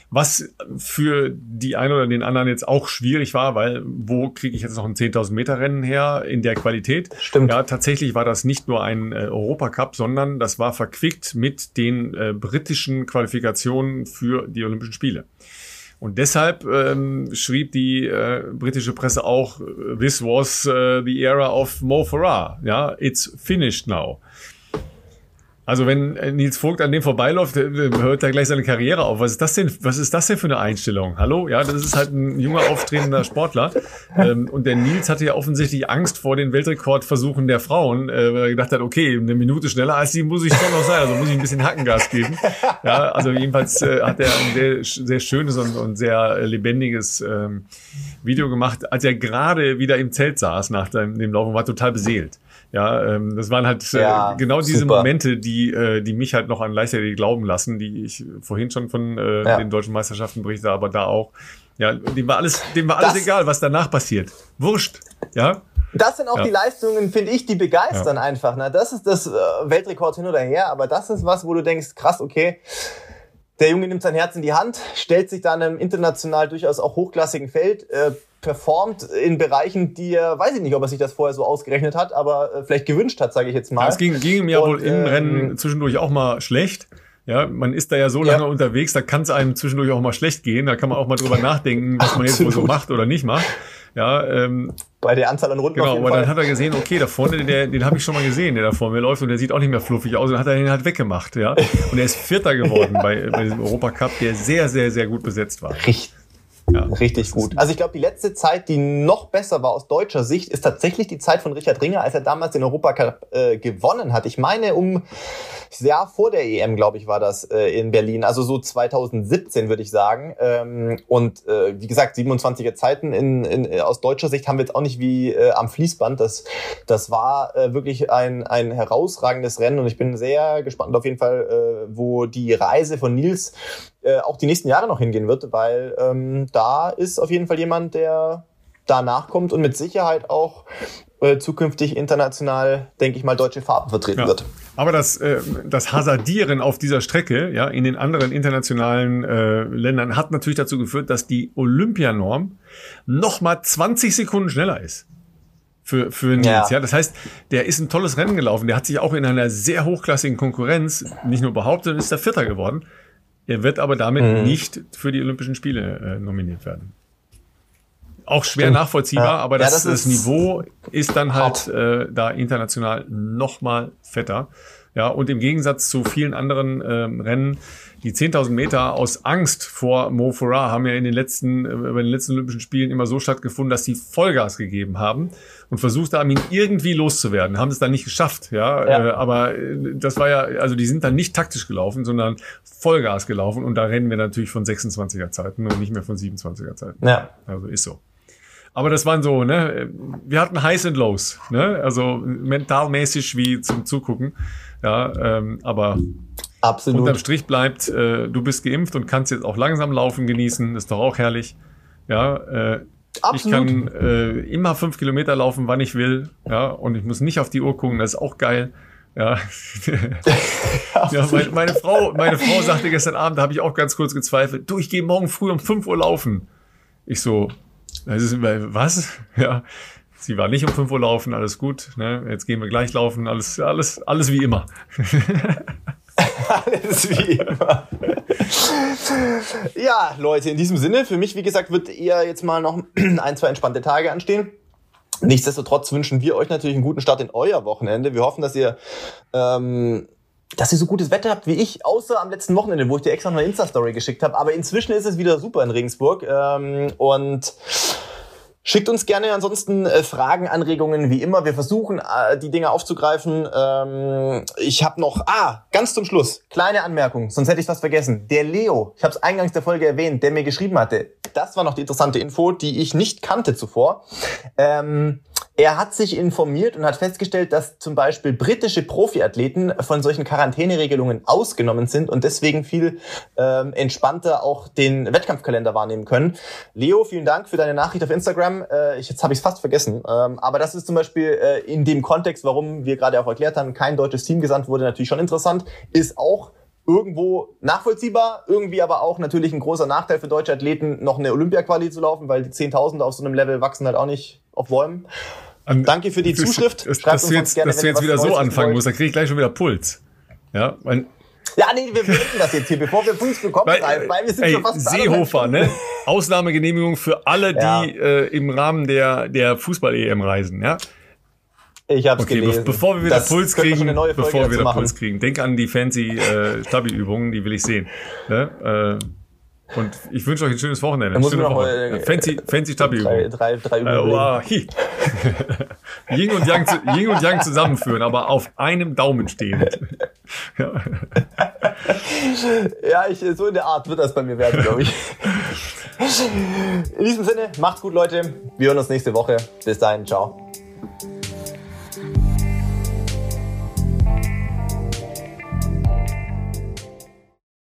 Was für die einen oder den anderen jetzt auch schwierig war, weil wo kriege ich jetzt noch ein 10.000 Meter Rennen her in der Qualität? Stimmt. Ja, tatsächlich war das nicht nur ein äh, Europacup, sondern das war verquickt mit den äh, britischen Qualifikationen für die Olympischen Spiele. Und deshalb ähm, schrieb die äh, britische Presse auch, this was uh, the era of Mo Farah. Ja, it's finished now. Also wenn äh, Nils Vogt an dem vorbeiläuft, äh, hört er gleich seine Karriere auf. Was ist das denn? Was ist das denn für eine Einstellung? Hallo, ja, das ist halt ein junger auftretender Sportler. Ähm, und der Nils hatte ja offensichtlich Angst vor den Weltrekordversuchen der Frauen, äh, weil er gedacht hat, okay, eine Minute schneller als die muss ich schon noch sein, also muss ich ein bisschen Hackengas geben. Ja, also jedenfalls hat er ein sehr, sehr schönes und, und sehr lebendiges ähm, Video gemacht, als er gerade wieder im Zelt saß nach dem, dem Lauf und war total beseelt. Ja, ähm, das waren halt äh, ja, genau diese super. Momente, die, äh, die mich halt noch an Leichtathletik glauben lassen, die ich vorhin schon von äh, ja. den deutschen Meisterschaften berichte, aber da auch. Ja, dem war alles, dem war alles das, egal, was danach passiert. Wurscht, ja. Das sind auch ja. die Leistungen, finde ich, die begeistern einfach. Ne? Das ist das äh, Weltrekord hin oder her, aber das ist was, wo du denkst, krass, okay, der Junge nimmt sein Herz in die Hand, stellt sich da in einem international durchaus auch hochklassigen Feld, äh, performt in Bereichen, die er, weiß ich nicht, ob er sich das vorher so ausgerechnet hat, aber äh, vielleicht gewünscht hat, sage ich jetzt mal. Es ging, ging ihm ja wohl im ähm, Rennen zwischendurch auch mal schlecht. Ja, man ist da ja so lange ja. unterwegs, da kann es einem zwischendurch auch mal schlecht gehen. Da kann man auch mal drüber nachdenken, was man jetzt wohl so macht oder nicht macht. Ja, ähm, bei der Anzahl an Runden. Genau, aber dann hat er gesehen, okay, da vorne, der, den habe ich schon mal gesehen, der da vor mir läuft und der sieht auch nicht mehr fluffig aus und hat er den halt weggemacht, ja. Und er ist Vierter geworden bei, bei diesem Europacup, der sehr, sehr, sehr gut besetzt war. Richtig. Ja, Richtig gut. Also ich glaube, die letzte Zeit, die noch besser war aus deutscher Sicht, ist tatsächlich die Zeit von Richard Ringer, als er damals den Europacup äh, gewonnen hat. Ich meine, um Jahr vor der EM, glaube ich, war das äh, in Berlin. Also so 2017, würde ich sagen. Ähm, und äh, wie gesagt, 27er Zeiten in, in, äh, aus deutscher Sicht haben wir jetzt auch nicht wie äh, am Fließband. Das, das war äh, wirklich ein, ein herausragendes Rennen und ich bin sehr gespannt auf jeden Fall, äh, wo die Reise von Nils äh, auch die nächsten Jahre noch hingehen wird, weil ähm, da ist auf jeden Fall jemand, der danach kommt und mit Sicherheit auch äh, zukünftig international, denke ich mal, deutsche Farben vertreten ja. wird. Aber das, äh, das Hasardieren auf dieser Strecke, ja, in den anderen internationalen äh, Ländern hat natürlich dazu geführt, dass die Olympianorm noch mal 20 Sekunden schneller ist für, für Nils. Ja. ja. Das heißt, der ist ein tolles Rennen gelaufen. Der hat sich auch in einer sehr hochklassigen Konkurrenz nicht nur behauptet, sondern ist der Vierter geworden. Er wird aber damit mhm. nicht für die Olympischen Spiele äh, nominiert werden. Auch schwer Stimmt. nachvollziehbar, ja. aber das, ja, das, das Niveau ist dann halt äh, da international noch mal fetter. Ja, und im Gegensatz zu vielen anderen ähm, Rennen, die 10.000 Meter aus Angst vor Mo Farah haben ja in den letzten, äh, bei den letzten Olympischen Spielen immer so stattgefunden, dass sie Vollgas gegeben haben und versucht haben, ihn irgendwie loszuwerden. Haben es dann nicht geschafft, ja. ja. Äh, aber äh, das war ja, also die sind dann nicht taktisch gelaufen, sondern Vollgas gelaufen und da rennen wir natürlich von 26er Zeiten und nicht mehr von 27er Zeiten. Ja. Also ist so. Aber das waren so, ne, wir hatten Highs and Lows, ne, also mentalmäßig wie zum Zugucken. Ja, ähm, aber Absolut. unterm Strich bleibt, äh, du bist geimpft und kannst jetzt auch langsam laufen genießen, ist doch auch herrlich. Ja, äh, Absolut. Ich kann äh, immer fünf Kilometer laufen, wann ich will. Ja, und ich muss nicht auf die Uhr gucken, das ist auch geil. Ja, ja meine, meine, Frau, meine Frau sagte gestern Abend, da habe ich auch ganz kurz gezweifelt, du, ich gehe morgen früh um fünf Uhr laufen. Ich so, was? Ja, sie war nicht um 5 Uhr laufen, alles gut. Ne? Jetzt gehen wir gleich laufen, alles, alles, alles wie immer. alles wie immer. ja, Leute, in diesem Sinne, für mich, wie gesagt, wird eher jetzt mal noch ein, zwei entspannte Tage anstehen. Nichtsdestotrotz wünschen wir euch natürlich einen guten Start in euer Wochenende. Wir hoffen, dass ihr ähm, dass ihr so gutes Wetter habt wie ich, außer am letzten Wochenende, wo ich dir extra noch eine Insta-Story geschickt habe. Aber inzwischen ist es wieder super in Regensburg. Ähm, und Schickt uns gerne ansonsten äh, Fragen, Anregungen, wie immer. Wir versuchen, äh, die Dinge aufzugreifen. Ähm, ich habe noch, ah, ganz zum Schluss, kleine Anmerkung, sonst hätte ich was vergessen. Der Leo, ich habe es eingangs der Folge erwähnt, der mir geschrieben hatte, das war noch die interessante Info, die ich nicht kannte zuvor. Ähm, er hat sich informiert und hat festgestellt, dass zum Beispiel britische Profiathleten von solchen Quarantäneregelungen ausgenommen sind und deswegen viel ähm, entspannter auch den Wettkampfkalender wahrnehmen können. Leo, vielen Dank für deine Nachricht auf Instagram. Äh, ich, jetzt habe ich es fast vergessen. Ähm, aber das ist zum Beispiel äh, in dem Kontext, warum wir gerade auch erklärt haben, kein deutsches Team gesandt wurde, natürlich schon interessant. Ist auch irgendwo nachvollziehbar, irgendwie aber auch natürlich ein großer Nachteil für deutsche Athleten, noch eine Olympia-Quali zu laufen, weil die Zehntausende auf so einem Level wachsen halt auch nicht auf Bäumen. An, Danke für die Zuschrift. Dass, dass du jetzt, gerne, dass du jetzt wieder so anfangen musst, dann kriege ich gleich schon wieder Puls. Ja, weil, ja, nee, wir beenden das jetzt hier, bevor wir Puls bekommen, weil, Ralf, weil wir sind ey, schon fast Seehofer, ne? Ausnahmegenehmigung für alle, die ja. äh, im Rahmen der, der Fußball-EM reisen, ja? Ich hab's okay, gelesen. Be bevor wir wieder das Puls kriegen, bevor wir wieder Puls kriegen, denk an die fancy äh, Stabi-Übungen, die will ich sehen. Ne? Äh, und ich wünsche euch ein schönes Wochenende. Muss Schöne Woche. Äh, fancy, fancy Tabi Drei, drei, drei Übungen. Äh, wow. Yin, und Yang, Yin und Yang zusammenführen, aber auf einem Daumen stehend. ja. ja, ich, so in der Art wird das bei mir werden, glaube ich. In diesem Sinne, macht's gut, Leute. Wir hören uns nächste Woche. Bis dahin, ciao.